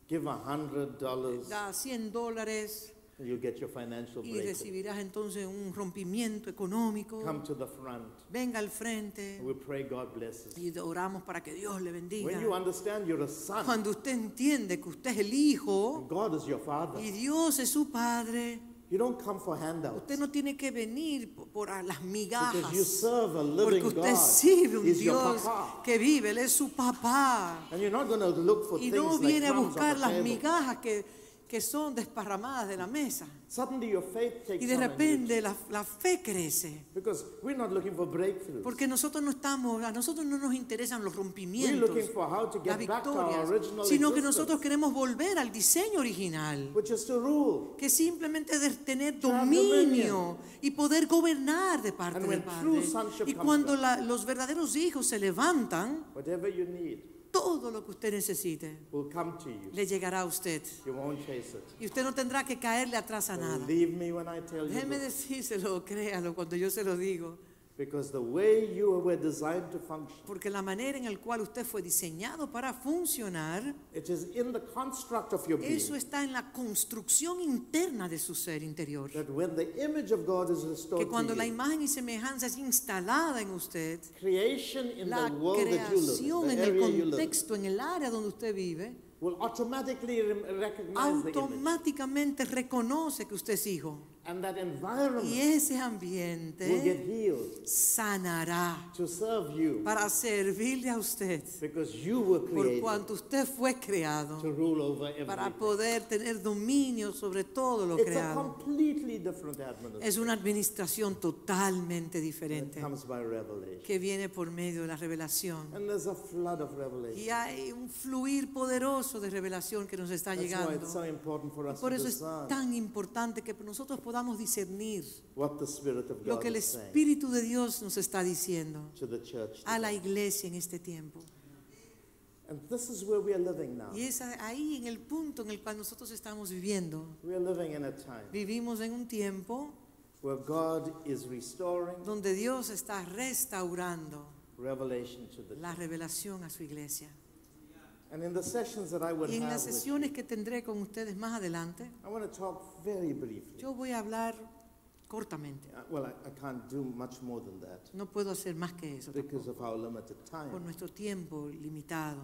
Give a hundred dollars, Da 100 dólares you get your financial y breakthrough. recibirás entonces un rompimiento económico. Come to the front. Venga al frente We pray God blesses. y oramos para que Dios le bendiga. When you understand you're a son, Cuando usted entiende que usted es el hijo God is your father, y Dios es su padre, you don't come for handouts. usted no tiene que venir por, a las migajas. Because you serve a Porque living usted God. sirve un Dios que vive, Él es su papá. And you're not going to look for Y things no like viene a crumbs on buscar las table. migajas que, que son desparramadas de la mesa. Suddenly your faith takes Y de repente la, la fe crece. Because we're not looking for breakthroughs. Porque nosotros no estamos, a nosotros no nos interesan los We're rompimientos, looking for how to las get back to our victorias, original sino que nosotros queremos volver al diseño original. which is to rule. que simplemente de tener dominio y poder gobernar de parte del Padre. Y cuando la- los verdaderos hijos se levantan, Whatever you need todo lo que usted necesite will come to you. le llegará a usted. You won't chase it. Y usted no tendrá que caerle atrás a nada. Believe me when I tell you Déjeme decírselo, créalo cuando yo se lo digo. Because the way you were designed to function, Porque la manera en la cual usted fue diseñado para funcionar, it is in the construct of your being eso está en la construcción interna de su ser interior. that when the image of God is restored Que cuando to la you, imagen y semejanza es instalada en usted, creation in la the world that you live creación en the el live contexto, en el área donde usted vive, will automatically recognize the image. automáticamente reconoce que usted es hijo. And that environment Y ese will get ambiente healed sanará to serve you para servirle a usted, because you were por created cuanto usted fue creado, to rule over para poder tener dominio sobre todo lo It's a creado. completely different administration. Es una administración totalmente diferente comes by revelation. que viene por medio de la revelación. And there's a flood of revelation. Y hay un fluir poderoso de revelación que nos está That's why llegando. it's so important for us Por to eso es tan importante que nosotros podamos discernir Spirit of lo que el Espíritu de Dios nos está diciendo a la iglesia en este tiempo. And this is where we are living now. Y es ahí en el punto en el cual nosotros estamos viviendo. We are living in a time Vivimos en un tiempo where God is restoring donde Dios está restaurando revelation to the la revelación a su iglesia. And in the sessions that I would Y en las sesiones que tendré con ustedes más adelante, I want to talk very briefly. yo voy a hablar cortamente. Uh, Well, I, I can't do much more than that No puedo hacer más que eso because tampoco, of our limited por time. nuestro tiempo limitado.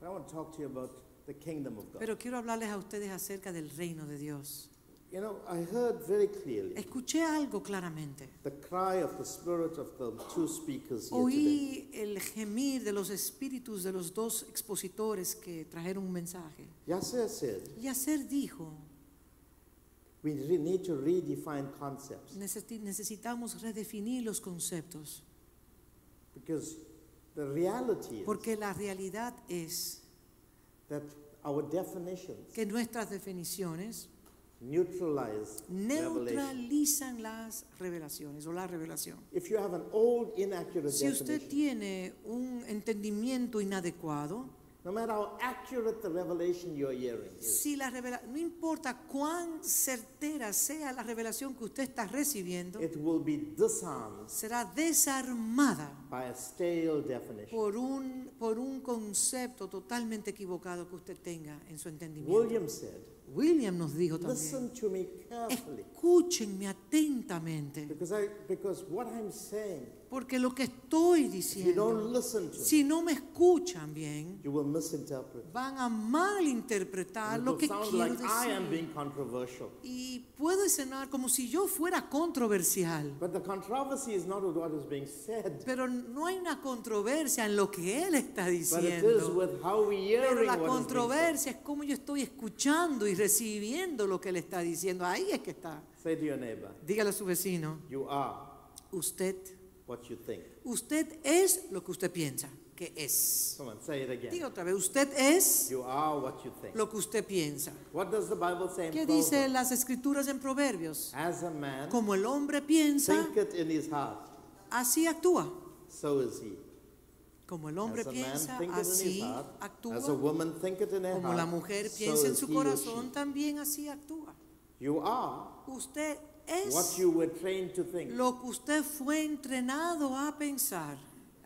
But I want to talk to you about the kingdom of God. Pero quiero hablarles a ustedes acerca del reino de Dios. You know, I heard very clearly Escuché algo claramente. the cry of the spirit of the two speakers here today. Oí el gemir de los espíritus de los dos expositores que trajeron un mensaje. Yasser said, dijo, we re- need to redefine concepts "Necesi- necesitamos redefinir los conceptos, because the reality is porque la realidad es that our definitions que nuestras definiciones neutralize neutralizan las revelaciones o la revelación. If you have an old, inaccurate Si usted tiene un entendimiento inadecuado, no matter how accurate the revelation you're hearing is, si la revela- no importa cuán certera sea la revelación que usted está recibiendo, it will be disarmed será desarmada by a stale definition. por un, por un concepto totalmente equivocado que usted tenga en su entendimiento. William said, William nos dijo Listen también, to me carefully. escúchenme atentamente, Because, I, because what I'm saying, porque lo que estoy diciendo, si no me escuchan bien, you will misinterpret. van a malinterpretar lo que quiero like I am decir. being controversial. Y puede sonar como si yo fuera controversial, But the controversy is not with what is being said, pero no hay una controversia en lo que él está but it is diciendo. with how we Pero la controversia es como yo estoy escuchando y recibiendo lo que él está diciendo. Ahí es que está. Say to your neighbor, Dígale a su vecino, you are usted, what you think. usted es lo que usted piensa que es. Come on, say it again. Diga otra vez, usted es You are what you think. lo que usted piensa. What does the Bible say in ¿Qué dice Proverbs? las escrituras en Proverbios? As a man Como el hombre piensa, thinketh in his heart, así actúa. so is he. Como el hombre As a man piensa, thinketh in his así heart, actúa. as a woman thinketh in her Como heart, la mujer so piensa en is su he or corazón, también así actúa. You are Usted what es you were trained to think. lo que usted fue entrenado a pensar.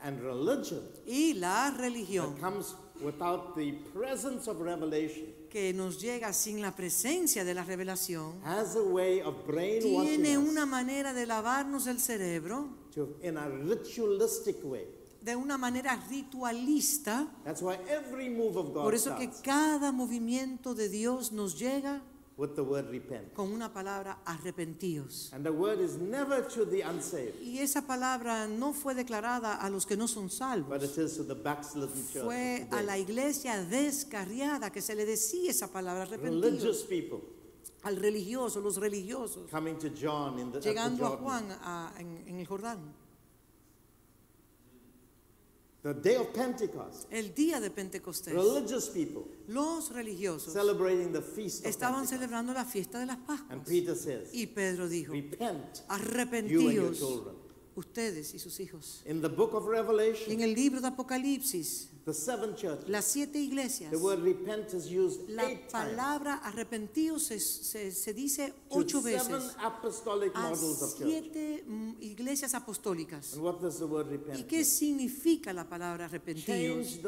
And religion Y la religión that comes without the presence of revelation que nos llega sin la presencia de la revelación has a way of brainwashing tiene una manera de lavarnos el cerebro to, in a ritualistic way. de una manera ritualista. That's why every move of God Por eso que starts cada movimiento de Dios nos llega with the word repent. con una palabra arrepentíos. And the word is never to the unsaved, Y esa palabra no fue declarada a los que no son but salvos. it is to the backslidden church. Fue of a today. la iglesia descarriada que se le decía esa palabra arrepentidos. Religious people Al religioso, los religiosos. coming to John in the, at the Llegando a Jordan. Juan a- en, en el Jordán. The day of Pentecost, El día de Pentecostés. religious people Los religiosos celebrating the feast of estaban Pentecost. celebrando la fiesta de las And Pascuas. Peter says, Y Pedro dijo, repent, arrepentíos. Ustedes y sus hijos. In the book of Y en Revelation, el libro de Apocalipsis, the seven churches, las siete iglesias, the word repent is used la eight palabra arrepentíos se, se- se dice ocho seven veces apostolic a models of church. siete mm, iglesias apostólicas. And what does the word ¿Y repent qué mean? significa la palabra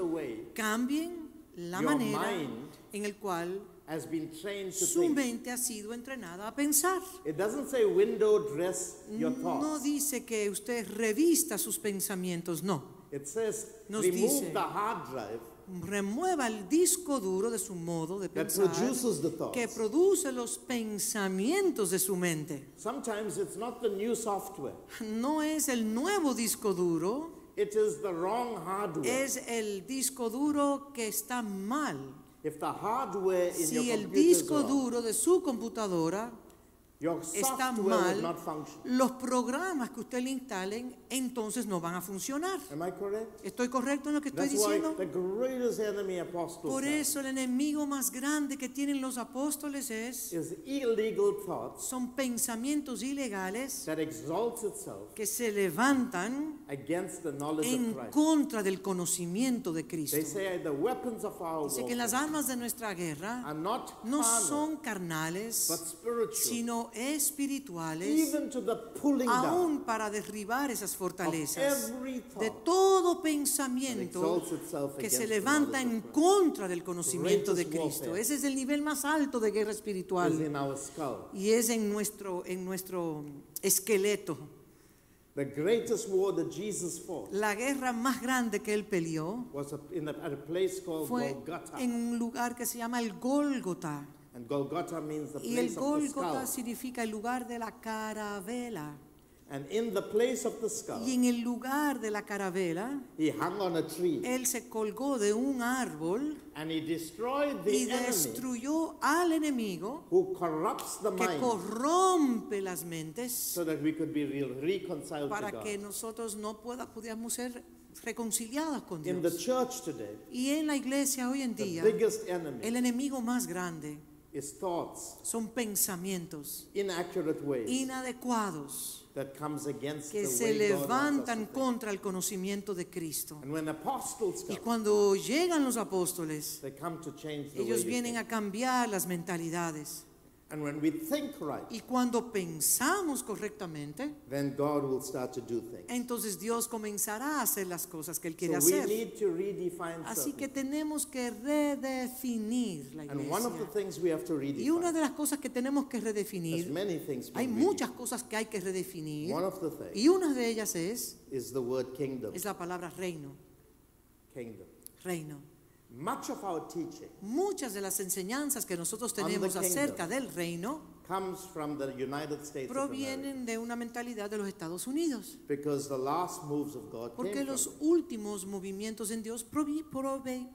way Cambien la Your manera mind en el cual has been trained to su think. mente ha sido entrenada a pensar. It doesn't say window dress your No thoughts. dice que usted revista sus pensamientos, no. It says Nos remove dice- the hard drive Remueva el disco duro de su modo de that pensar produces the thoughts. que produce los pensamientos de su mente. Sometimes it's not the new software. No es el nuevo disco duro, It is the wrong hardware. es el disco duro que está mal. If the hardware in Si your el disco duro de su computadora está mal, los programas que usted le instalen entonces no van a funcionar. Am I correct? ¿Estoy correcto en lo que estoy That's diciendo? enemy Por eso el enemigo más grande que tienen los apóstoles es son pensamientos ilegales que se levantan en contra del conocimiento de Cristo. Dice que las armas de nuestra guerra no son carnales, spiritual, sino espirituales, even to the pulling down aún para derribar esas of fortalezas de todo that pensamiento exalts itself que against se the levanta knowledge en of Christ. contra del conocimiento de Greatest Cristo. warfare. Ese es el nivel más alto de guerra is espiritual in our skull. y es en nuestro, en nuestro esqueleto. The greatest war that Jesus fought La guerra más grande que él peleó was a- in a, at a place called fue Golgotha. en un lugar que se llama el Gólgota. And Golgotha means the Y el place the Gólgota skull. significa el lugar de la carabela. And in the place of the skull, Y en el lugar de la carabela, he hung on a tree él se colgó de un árbol and he destroyed the y enemy destruyó al enemigo who corrupts the que mind corrompe las mentes so that we could be re- reconciled to para God. que nosotros no pueda, pudiéramos ser reconciliados con In the Dios. church today, Y en la iglesia hoy en the día, biggest enemy el enemigo más grande is thoughts, son pensamientos inaccurate ways inadecuados that comes against que the se way God levantan think. contra el conocimiento de Cristo. And when apostles Y come, cuando llegan los apóstoles, they come to change the ellos way vienen a cambiar las mentalidades. And when we think right, Y cuando pensamos correctamente, then God will start to do things. entonces Dios comenzará a hacer las cosas que Él quiere So we hacer. need to redefine Así que tenemos que redefinir la And one of the iglesia. things we have to Y una redefine, de las cosas que tenemos que redefinir, many things hay muchas cosas que hay que redefinir. One of the things Y una de ellas es, is the word kingdom. es la palabra reino, Kingdom. reino. Much of our teaching Muchas de las enseñanzas que nosotros tenemos acerca del reino comes from the United States provienen de una mentalidad de los Estados Unidos. Because the last moves of God Porque came los from últimos movimientos en Dios provi-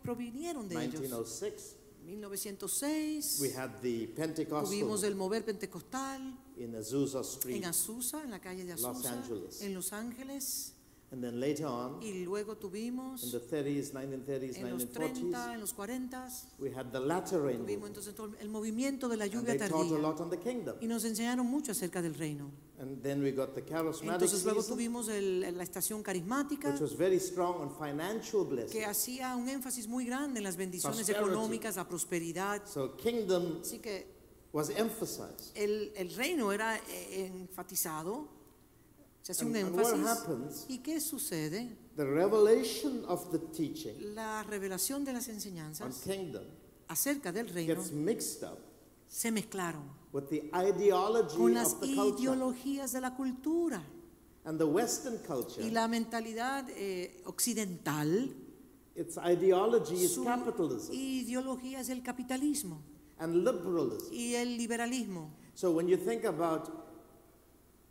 provinieron de ellos. 1906. 1906 We had the Pentecostal tuvimos el mover pentecostal in Azusa Street. en Azusa, en la calle de Los Azusa, Angeles. en Los Ángeles. And then later on, Y luego in tuvimos the 30s, 1930s, en los 30, 1940s, en los 40, we had the latter rain tuvimos entonces el movimiento de la And lluvia they taught a tardía. lot on the kingdom. Y nos enseñaron mucho acerca del reino. And then we got the charismatic Entonces luego tuvimos el- la estación carismática which was very strong on financial blessings. que hacía un énfasis muy grande en las bendiciones Prosperity. económicas, la prosperidad. So kingdom Así que was emphasized. el, el reino era eh, enfatizado, se hace un And, and what énfasis. happens, ¿Y qué sucede? the revelation of the teaching La revelación de las enseñanzas kingdom acerca del reino gets mixed up se mezclaron with the ideology con las of the culture. ideologías de la cultura And the Western culture, y la mentalidad eh, occidental. its ideology is capitalism ideología es el capitalismo and liberalism. y el liberalismo. So when you think about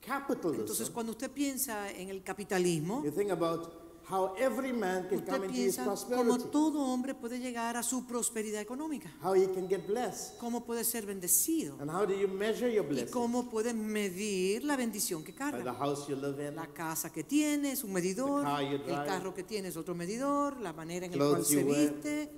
Entonces, cuando usted piensa en el capitalismo, you think about how every man can usted come into his piensa cómo prosperity, todo hombre puede llegar a su prosperidad económica, how he can get blessed, cómo puede ser bendecido. And how do you measure your y blessing? cómo puede medir la bendición que By the carga. house you live in, La casa que tiene es un medidor, The car you el drive. carro que tiene es otro medidor, la manera en la cual Clothes se you wear, viste,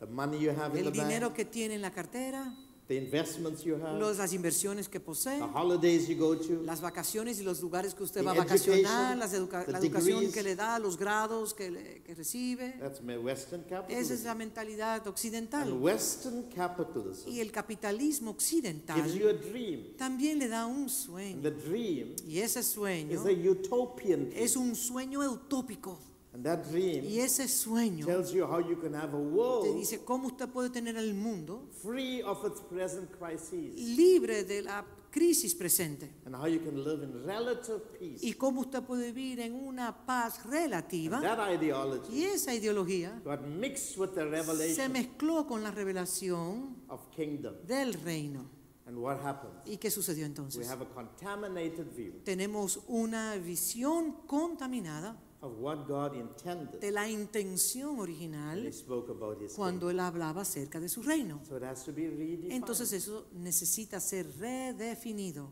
the money you have in el the dinero bank, que tiene en la cartera, the investments you have, los- las inversiones que posee, the holidays you go to, las vacaciones y los lugares que usted The va a vacacionar, education, las educa- la educación degrees. que le da, los grados que, le- que recibe. that's my Western Esa es capitalism. la mentalidad And occidental. Western capitalism Y el capitalismo gives you occidental a dream. también le da un And sueño. the dream Y ese sueño is a utopian dream. es un sueño utópico. And that dream Y ese sueño tells you how you can have a te world dice cómo usted puede tener el mundo free of its present crises libre de la crisis presente. and how you can live in relative peace. Y cómo usted puede vivir en una paz And relativa. that ideology Y esa ideología got mixed with the se revelation mezcló con la revelación of kingdom. del reino. And what happens? ¿Y qué sucedió We entonces? have a contaminated view Tenemos una visión contaminada of what God intended de la intención He original spoke about His cuando él hablaba acerca de su reino. So it has to be redefined. Entonces eso necesita ser redefinido.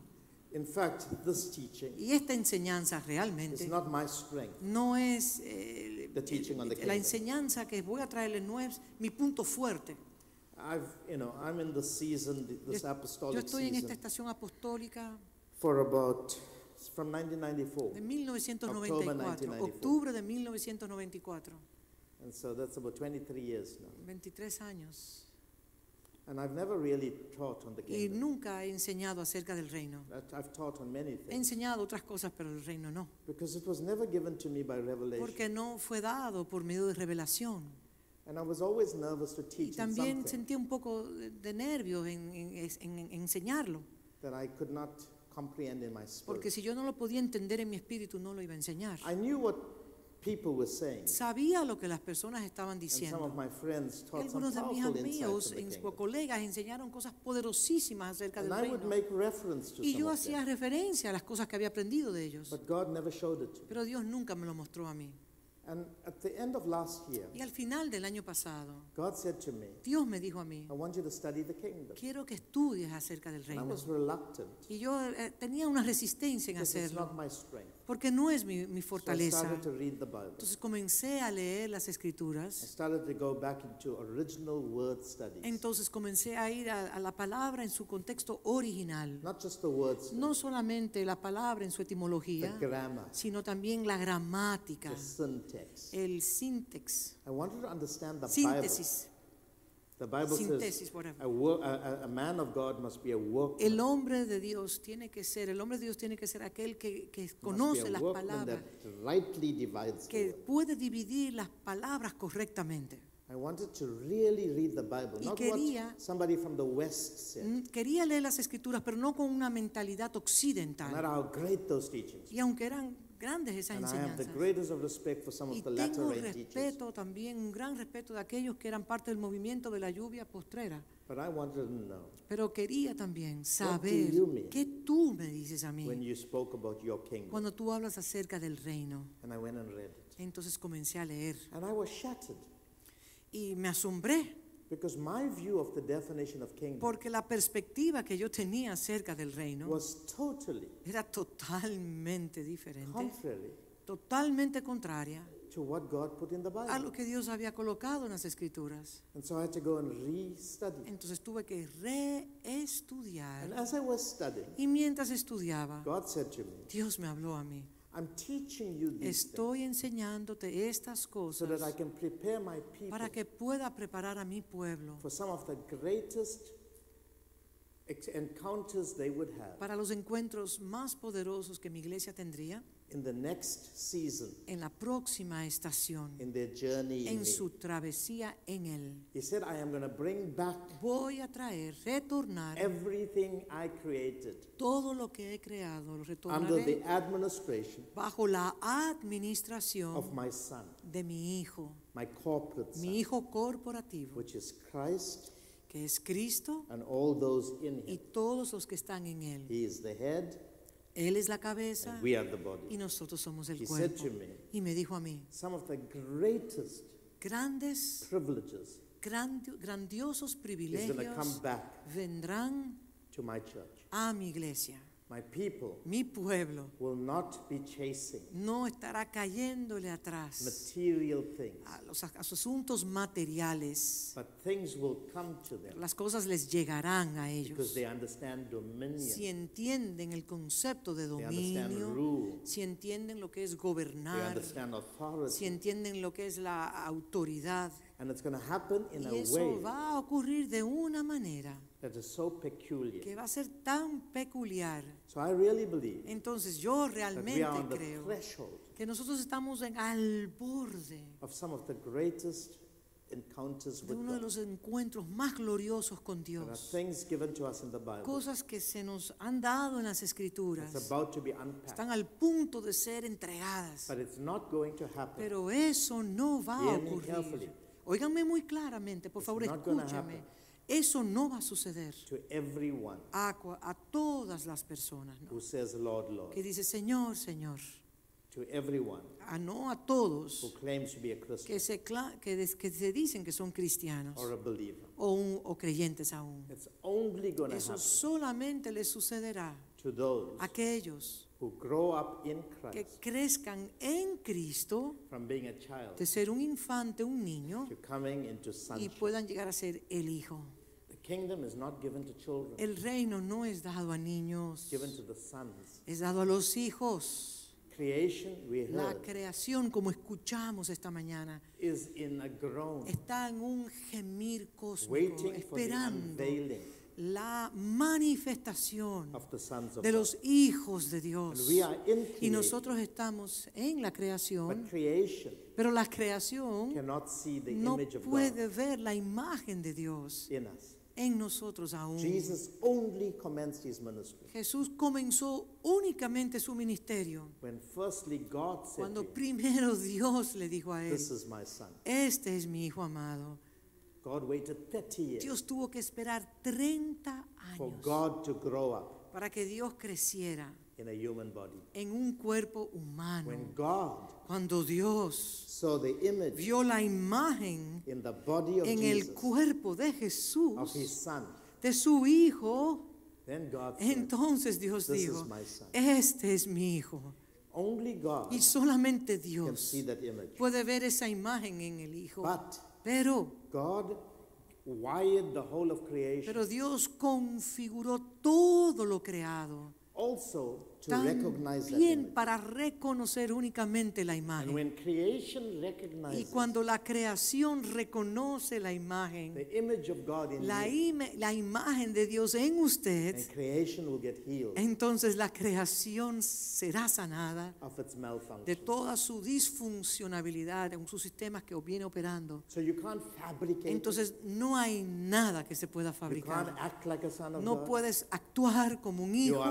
In fact, this teaching Y esta enseñanza is realmente not my strength. no es eh, The teaching on the la kingdom. enseñanza que voy a traerle no es mi punto fuerte. I've, you know, I'm in the season, this Yo apostolic estoy en esta season, estación apostólica for about from 1994, de 1994, 1994. octubre de 1994, and so that's about 23 years now. 23 años. And I've never really taught on the Y kingdom. nunca he enseñado acerca del reino. I've taught on many He things enseñado otras cosas, pero el reino no. because it was never given to me by revelation, Porque no fue dado por medio de revelación. and I was always nervous to Y teach in también sentí un poco de de nervios en, en- en- en enseñarlo. that I could not comprehend in my Porque spirit. si yo no lo podía entender en mi espíritu, no lo iba a enseñar. I knew what people were saying, Sabía lo que las personas estaban and some of diciendo. my friends taught some algunos de mis powerful insights amigos of the o kingdom. colegas enseñaron cosas poderosísimas acerca del And I would reino. make reference to Y some yo of hacía them, referencia a las cosas que había aprendido de ellos. but God never showed it to me. Pero Dios nunca me lo mostró a mí. And at the end of last year, Y al final del año pasado, God said to me, Dios me dijo a mí, I want you to study the kingdom. quiero que estudies acerca del And I reino. was reluctant Y yo eh, tenía una resistencia en hacerlo, not my strength. Porque no es mi, mi So I fortaleza. Bible. Entonces comencé a leer las escrituras. Entonces comencé a ir a, a la palabra en su contexto original. No solamente la palabra en su etimología, grammar, sino también la gramática, el síntex, understand the Bible. says whatever. a, wo- a, a- a man of God must be a workman. El hombre de Dios tiene que ser, el hombre de Dios tiene que ser aquel que, conoce las palabras, que puede dividir las palabras correctamente. I wanted to really read the Bible, Y not quería- what somebody from the West said, Mm, Quería leer las escrituras, pero no con una mentalidad occidental. matter how great those teachings. Y aunque eran grandes esas And I have the enseñanzas, greatest of respect for some y of the tengo latter rain teachers. respeto también, un gran respeto de aquellos que eran parte del movimiento de la lluvia postrera. But I wanted to know Pero quería también saber you mean qué tú me dices a when mí you spoke about your kingdom. cuando tú hablas acerca del reino. And I went and read it. Entonces comencé a leer And I was shattered y me asombré because my view of the definition of kingdom porque la perspectiva que yo tenía acerca del reino was totally era totalmente diferente, contrary totalmente contraria to what God put in the a lo Bible. que Dios había colocado en las escrituras. And so I had to go and re-study. Entonces tuve que And reestudiar. as I was studying, Y mientras estudiaba, God said to me, Dios me habló a mí. I'm teaching you these Estoy enseñándote estas so cosas that I can prepare my people para que pueda preparar a mi pueblo for some of the greatest encounters they would have. para los encuentros más poderosos que mi iglesia tendría in the next season en la próxima estación, in their journey in en me. su travesía en Él. He said, I am going to bring back Voy a traer, retornar everything I created todo lo que he creado, lo under the administration bajo la administración of my son, de mi hijo, my corporate son, mi hijo corporativo, which is Christ que es Cristo and all those in y him. todos los que están en Él. He is the head Él es la cabeza and we are the y nosotros somos el He said cuerpo. to me, Y me dijo a mí, some of the greatest grandes, privileges grandi- grandiosos to come privilegios back vendrán to my church. a mi iglesia. My people Mi pueblo will not be chasing no estará cayéndole atrás material things, a los a- a asuntos materiales. but things will come to them Las cosas les llegarán a because ellos they understand dominion, si entienden el concepto de they understand dominio, rule, si entienden lo que es they gobernar, understand si authority, entienden lo que es la autoridad. and it's going to happen in a Y eso way va a ocurrir de una manera that is so peculiar. que va a ser tan peculiar. So I really believe Entonces yo that we realmente are on the creo threshold que nosotros estamos en, al borde of some of the greatest encounters de with uno de God. los encuentros más gloriosos con There are Dios. things given to us in the Bible Cosas que se nos han dado en las escrituras that's about to be unpacked, están al punto de ser entregadas. but it's not going to happen. Pero eso no va a Hear me carefully. ocurrir. Óiganme muy claramente, por It's favor, not gonna escúchame. happen. Eso no va a suceder to everyone a, todas las personas. ¿no? who says, Lord, Lord, Que dice, Señor, Señor. to everyone A no a who todos claims to be a Christian que se, que, des- que se dicen que son cristianos or a believer. o, un- o creyentes aún. It's only Eso happen solamente les sucederá to those a aquellos who grow up in que crezcan en Cristo, from being a child de ser un infante, un niño, to coming into y puedan llegar a ser el Hijo. El reino no es dado a niños, it's given to the sons. es dado a los hijos. Creation, we La creación, como escuchamos esta mañana, is in a groan, está en un gemir cósmico, waiting for the esperando la manifestación of the sons of de God. los hijos de Dios. Y nosotros estamos en la creación, pero la creación cannot see the no image of God puede ver la imagen de Dios in us. En nosotros aún. Jesus only commenced his ministry Jesús comenzó únicamente su ministerio when firstly God said cuando primero Dios le dijo a él, This is my son. este es mi hijo amado. God waited 30 years Dios tuvo que esperar 30 for años God to grow up para que Dios creciera in a human body. en un cuerpo humano. When God Cuando Dios saw the image vio la imagen in the body of en el cuerpo de of his Jesús, son, de su hijo, then God said, entonces Dios This dijo, is my son. este es mi hijo. Only God Y solamente can Dios see that image. puede ver esa imagen en el Hijo. But Pero, God wired the whole of creation pero Dios configuró todo lo creado also también para reconocer únicamente la imagen. Y cuando la creación reconoce la imagen, the image of God in la, la imagen de Dios en usted, and creation will get healed entonces la creación será sanada de toda su disfuncionalidad en sus sistemas que viene operando. So you can't fabricate. it. Entonces no hay nada que se pueda fabricar. No puedes actuar como un hijo.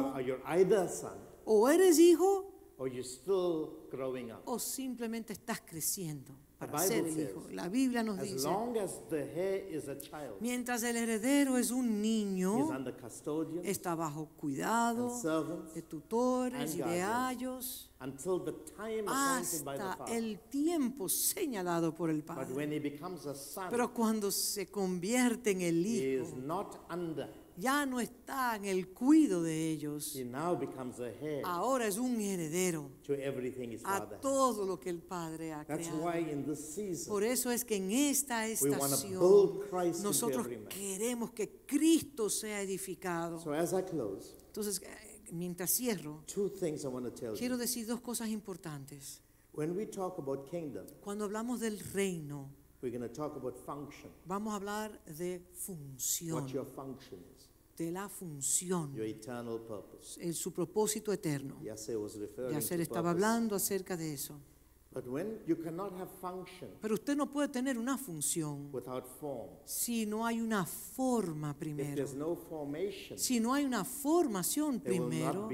O eres hijo or you're still growing up. o simplemente estás creciendo para The ser Bible el hijo. says, La Biblia nos As dice, long as the heir is a child, mientras el heredero es un he's niño, under custodian está bajo cuidado and servants de tutores and y de guardians ayos until the time appointed by the hasta father. el tiempo señalado por el But Padre. when he becomes a son, Pero cuando se convierte en el he is hijo, not under. Ya no está en el cuido de ellos. He now becomes a Ahora es un heredero to everything his a father todo lo que el Padre ha That's creado. why in this season Por eso es que en esta we want to estación build Christ into nosotros every man. queremos que Cristo sea edificado. So as I close, Entonces, eh, mientras cierro, two things I want to tell quiero you. decir dos cosas importantes. When we talk about kingdom, Cuando hablamos del reino, we're going to talk about function, vamos a hablar de función, what your function is, de la función, your eternal purpose. en su propósito eterno. Yasser estaba hablando acerca de eso. But when you cannot have function Pero usted no puede tener una función si no hay una forma primero. there's no formation, Si no hay una formación primero,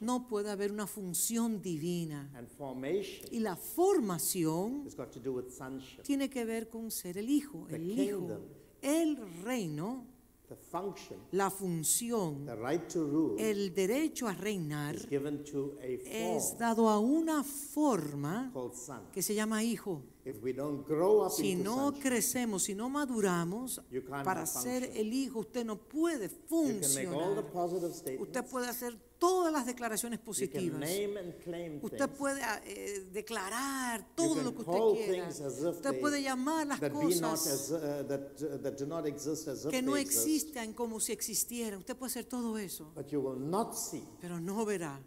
no puede haber una función divina. Y la formación has got to do with sonship. tiene que ver con ser el hijo, The el hijo. El reino, The function, la función, the right to rule, el derecho a reinar is given to a es form dado a una forma called son. que se llama hijo. If we don't grow up Si no crecemos, si no maduramos para ser function. el hijo, usted no puede funcionar. Usted puede hacer todas las declaraciones positivas. Usted puede eh, declarar todo lo que usted quiera. Usted puede llamar las cosas as uh, that uh, that que no existan como si existieran. Usted puede hacer todo eso, But you will not see pero no verá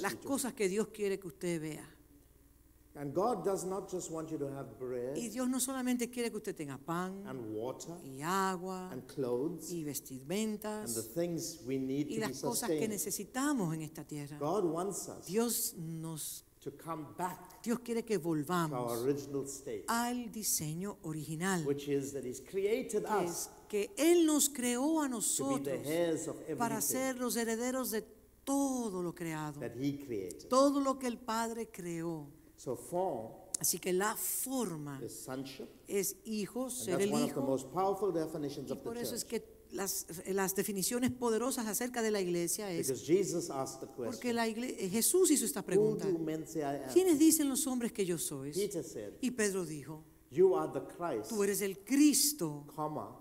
las cosas que Dios quiere que usted vea. And God does not just want you to have bread Y Dios no solamente quiere que usted tenga pan and water y agua and clothes y and the vestimentas things we need y to be las cosas que necesitamos en esta tierra. God wants us Dios nos to come back Dios quiere que to our volvamos original state, al diseño original, which is that He's created que us es que él nos creó a to be the nosotros heirs of para ser los herederos de todo lo creado, that He created. todo lo que el Padre creó. So form Así que la forma is sonship, es hijo, ser el hijo, y por eso es que las, las definiciones poderosas acerca de la iglesia es Because Jesus asked the porque question, la igle- Jesús hizo esta pregunta. ¿Quiénes dicen los hombres que yo soy? Said, Y Pedro dijo, You are the Christ, tú eres el Cristo, comma,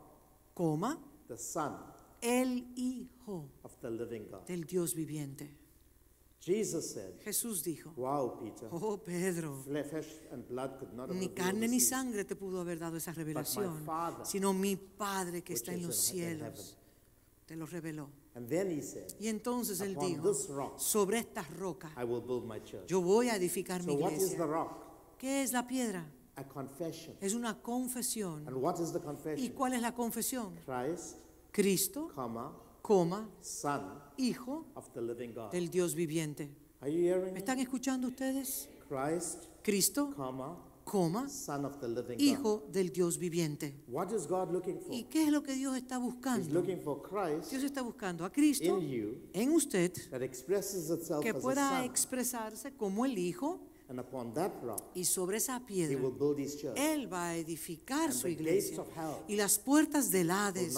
coma, the Son el Hijo of the living God. del Dios viviente. Jesus said, Jesús dijo, Wow, Peter, oh Pedro, fle- flesh and blood could not have ni carne ni sangre te pudo haber dado esa revelación, Father, sino mi Padre que está en los cielos te lo reveló. And then he said, Y entonces él dijo, rock sobre esta roca I will build my church. yo voy a edificar mi So what is the iglesia. rock? ¿Qué es la piedra? A confession. Es una confesión. And what is the ¿Y confession? cuál es la confesión? Christ, Cristo, comma, coma, Son Hijo of the living God. del Dios viviente. Are you hearing ¿Me están escuchando ustedes? Christ, Cristo, comma, coma, Son of the living God. Hijo del Dios viviente. What is God looking for? ¿Y qué es lo que Dios está He's buscando? looking for Christ Dios está buscando a Cristo in you en usted that expresses itself que as a pueda son. expresarse como el Hijo And upon that rock, y sobre esa he piedra will build his church. Él va a edificar And su the iglesia of hell y las puertas del Hades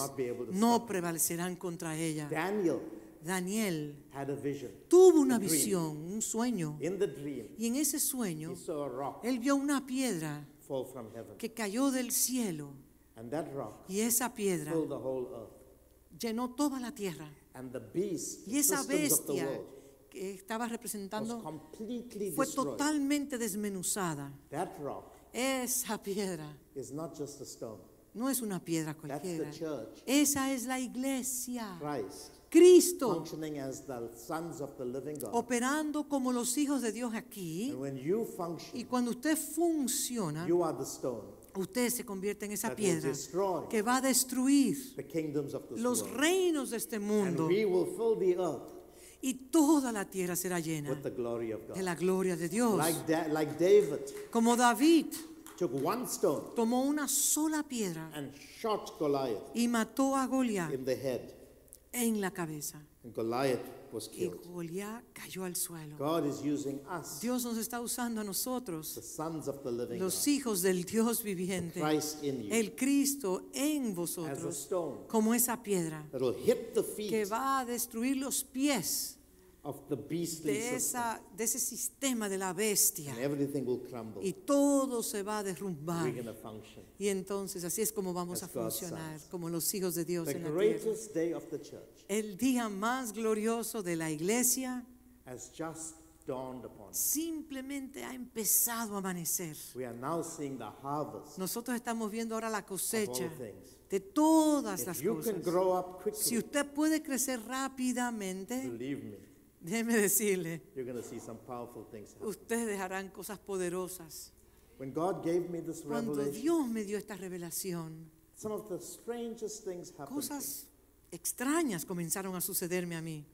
no prevalecerán contra ella. Daniel Daniel had a vision. tuvo una visión, un sueño, In the dream, y en ese sueño he saw a rock él vio una piedra fall from heaven. que cayó del cielo And that rock y esa piedra filled the whole earth. llenó toda la tierra. And the beasts, Y esa of the bestia world, que estaba representando fue totalmente desmenuzada. That rock Esa piedra is not just a stone. no es una piedra That's cualquiera. the church. Esa es la iglesia. Christ, Cristo functioning as the sons of the living God. operando como los hijos de Dios aquí. And when you Y cuando usted funciona, you are the stone usted se convierte en esa piedra que va a destruir los world. reinos de este mundo y toda la tierra será llena with the glory of de la gloria de Dios. Like, Da- like David Como David took one stone tomó una sola piedra and shot Goliath y mató a Goliat in the head, en la cabeza. and Goliath was Y killed. Goliat cayó al suelo. God is using us, Dios nos está usando a the nosotros, sons of the living los God, hijos del Dios viviente, Christ in you, el Cristo en as a vosotros, stone como esa piedra that will hit the que feet va a destruir los pies of the beastly de, system, esa, de ese sistema de la bestia and everything will crumble. y todo se va a derrumbar. We're going to function. Y entonces así es como vamos a As God's funcionar, sons. como los hijos de Dios The en la tierra. greatest day of the church El día más glorioso de la iglesia has just dawned upon us. simplemente ha empezado a amanecer. We are now seeing the harvest Nosotros estamos viendo ahora la of all cosecha things. de todas If las you cosas. can grow up Si quickly, usted puede crecer rápidamente, believe me, déjeme decirle, you're going to see some powerful things happen. ustedes harán cosas poderosas. When God gave me this Cuando revelation, Dios me dio esta revelación, some of the strangest things happened. cosas extrañas comenzaron a sucederme a mí.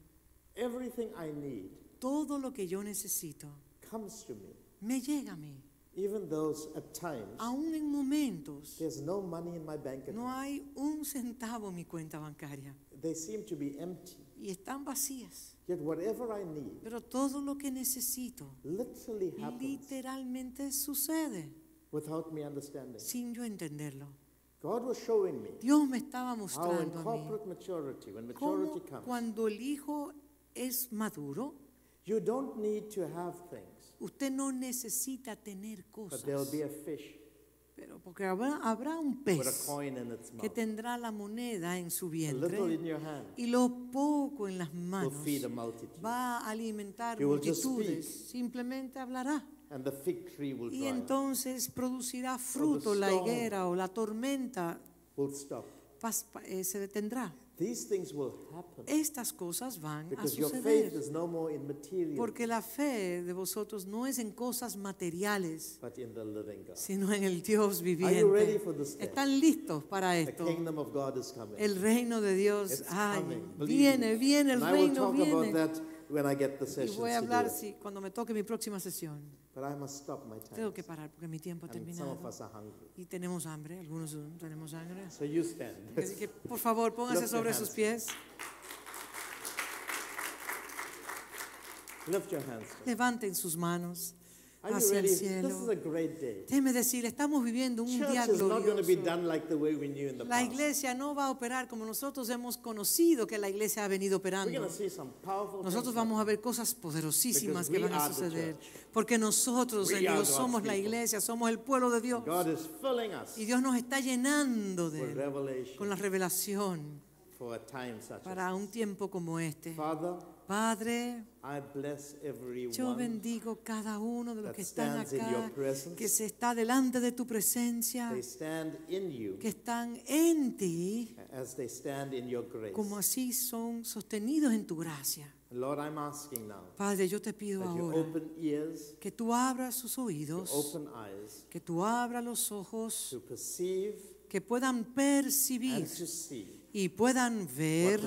Everything I need Todo lo que yo necesito comes to me, me llega a mí. even though at times Aún en momentos there's no money in my bank account. no hay un centavo en mi cuenta bancaria They seem to be empty. y están vacías. Yet whatever I need Pero todo lo que necesito literally happens literalmente sucede without me understanding. sin yo entenderlo. God was showing me Dios me estaba how in mostrando a mí corporate maturity, when cómo maturity comes, cuando el hijo es maduro, you don't need to have things, usted no necesita tener but there'll cosas. be a fish Pero porque habrá, habrá un with a pez coin in its que mouth. tendrá la moneda en su A little vientre in your hand y lo poco en las will manos feed a multitude. va a alimentar You will just multitudes. Simplemente hablará. And the fig tree will Y entonces producirá fruto la higuera o la tormenta will stop. pas- eh, se detendrá. These things will happen Estas cosas van a because your faith suceder. is no more in material, Porque la fe de vosotros no es en cosas materiales, but in the living God. sino en el Dios Are you ready viviente. for this day? ¿Están listos para The esto? kingdom of God is coming. El reino de Dios ay, viene, viene, el And I will reino talk about viene. that when I get the Y voy a hablar si, cuando me toque mi próxima sesión. But I must stop my time. Tengo que parar porque mi tiempo ha And some terminado. of us are hungry. Y tenemos hambre, algunos tenemos hambre. So you stand. Así que por favor pónganse Lift your sobre sus hands. pies. Lift your hands. Levanten sus manos hacia ready? el This is cielo. a great day. Déjeme decir, estamos viviendo un día Church is not going to be glorioso. done like the way we knew in the La iglesia no va a operar como nosotros hemos conocido que la iglesia ha venido operando. Nosotros vamos a ver cosas poderosísimas que van a suceder. Porque nosotros, God's somos la iglesia, somos el pueblo de Dios. Y Dios nos está llenando de él, con la revelación for a time such as para un tiempo como este. Father, Padre, I bless everyone yo bendigo cada uno de los que están stands in your acá, presence. que se está delante de tu presencia, They stand in you que están en ti, as they stand in your grace. como así son sostenidos en tu gracia. Lord, I'm asking now Padre, yo te pido ahora open ears, que tú abras sus oídos, open eyes que tú abras los ojos, to perceive que puedan percibir and to see y puedan ver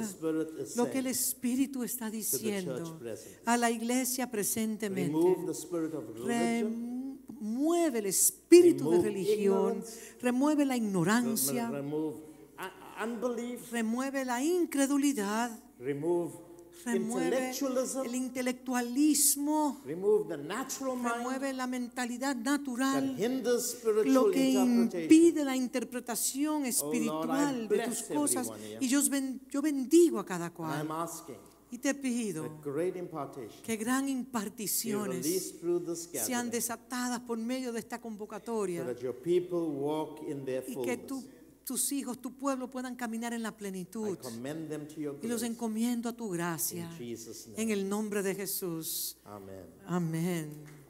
lo que el Espíritu está diciendo a la iglesia presentemente. Remueve el espíritu de religión, remueve la ignorancia, remueve la incredulidad, remove remueve el intelectualismo, remueve la mentalidad natural, lo que impide la interpretación Oh, espiritual de tus cosas. Y yo, yo bendigo a cada cual. Y te pido que gran imparticiones sean desatadas por medio de esta convocatoria y que tu. Tus hijos, tu pueblo puedan caminar en la plenitud. Y los encomiendo a tu gracia. En el nombre de Jesús. Amen. Amén.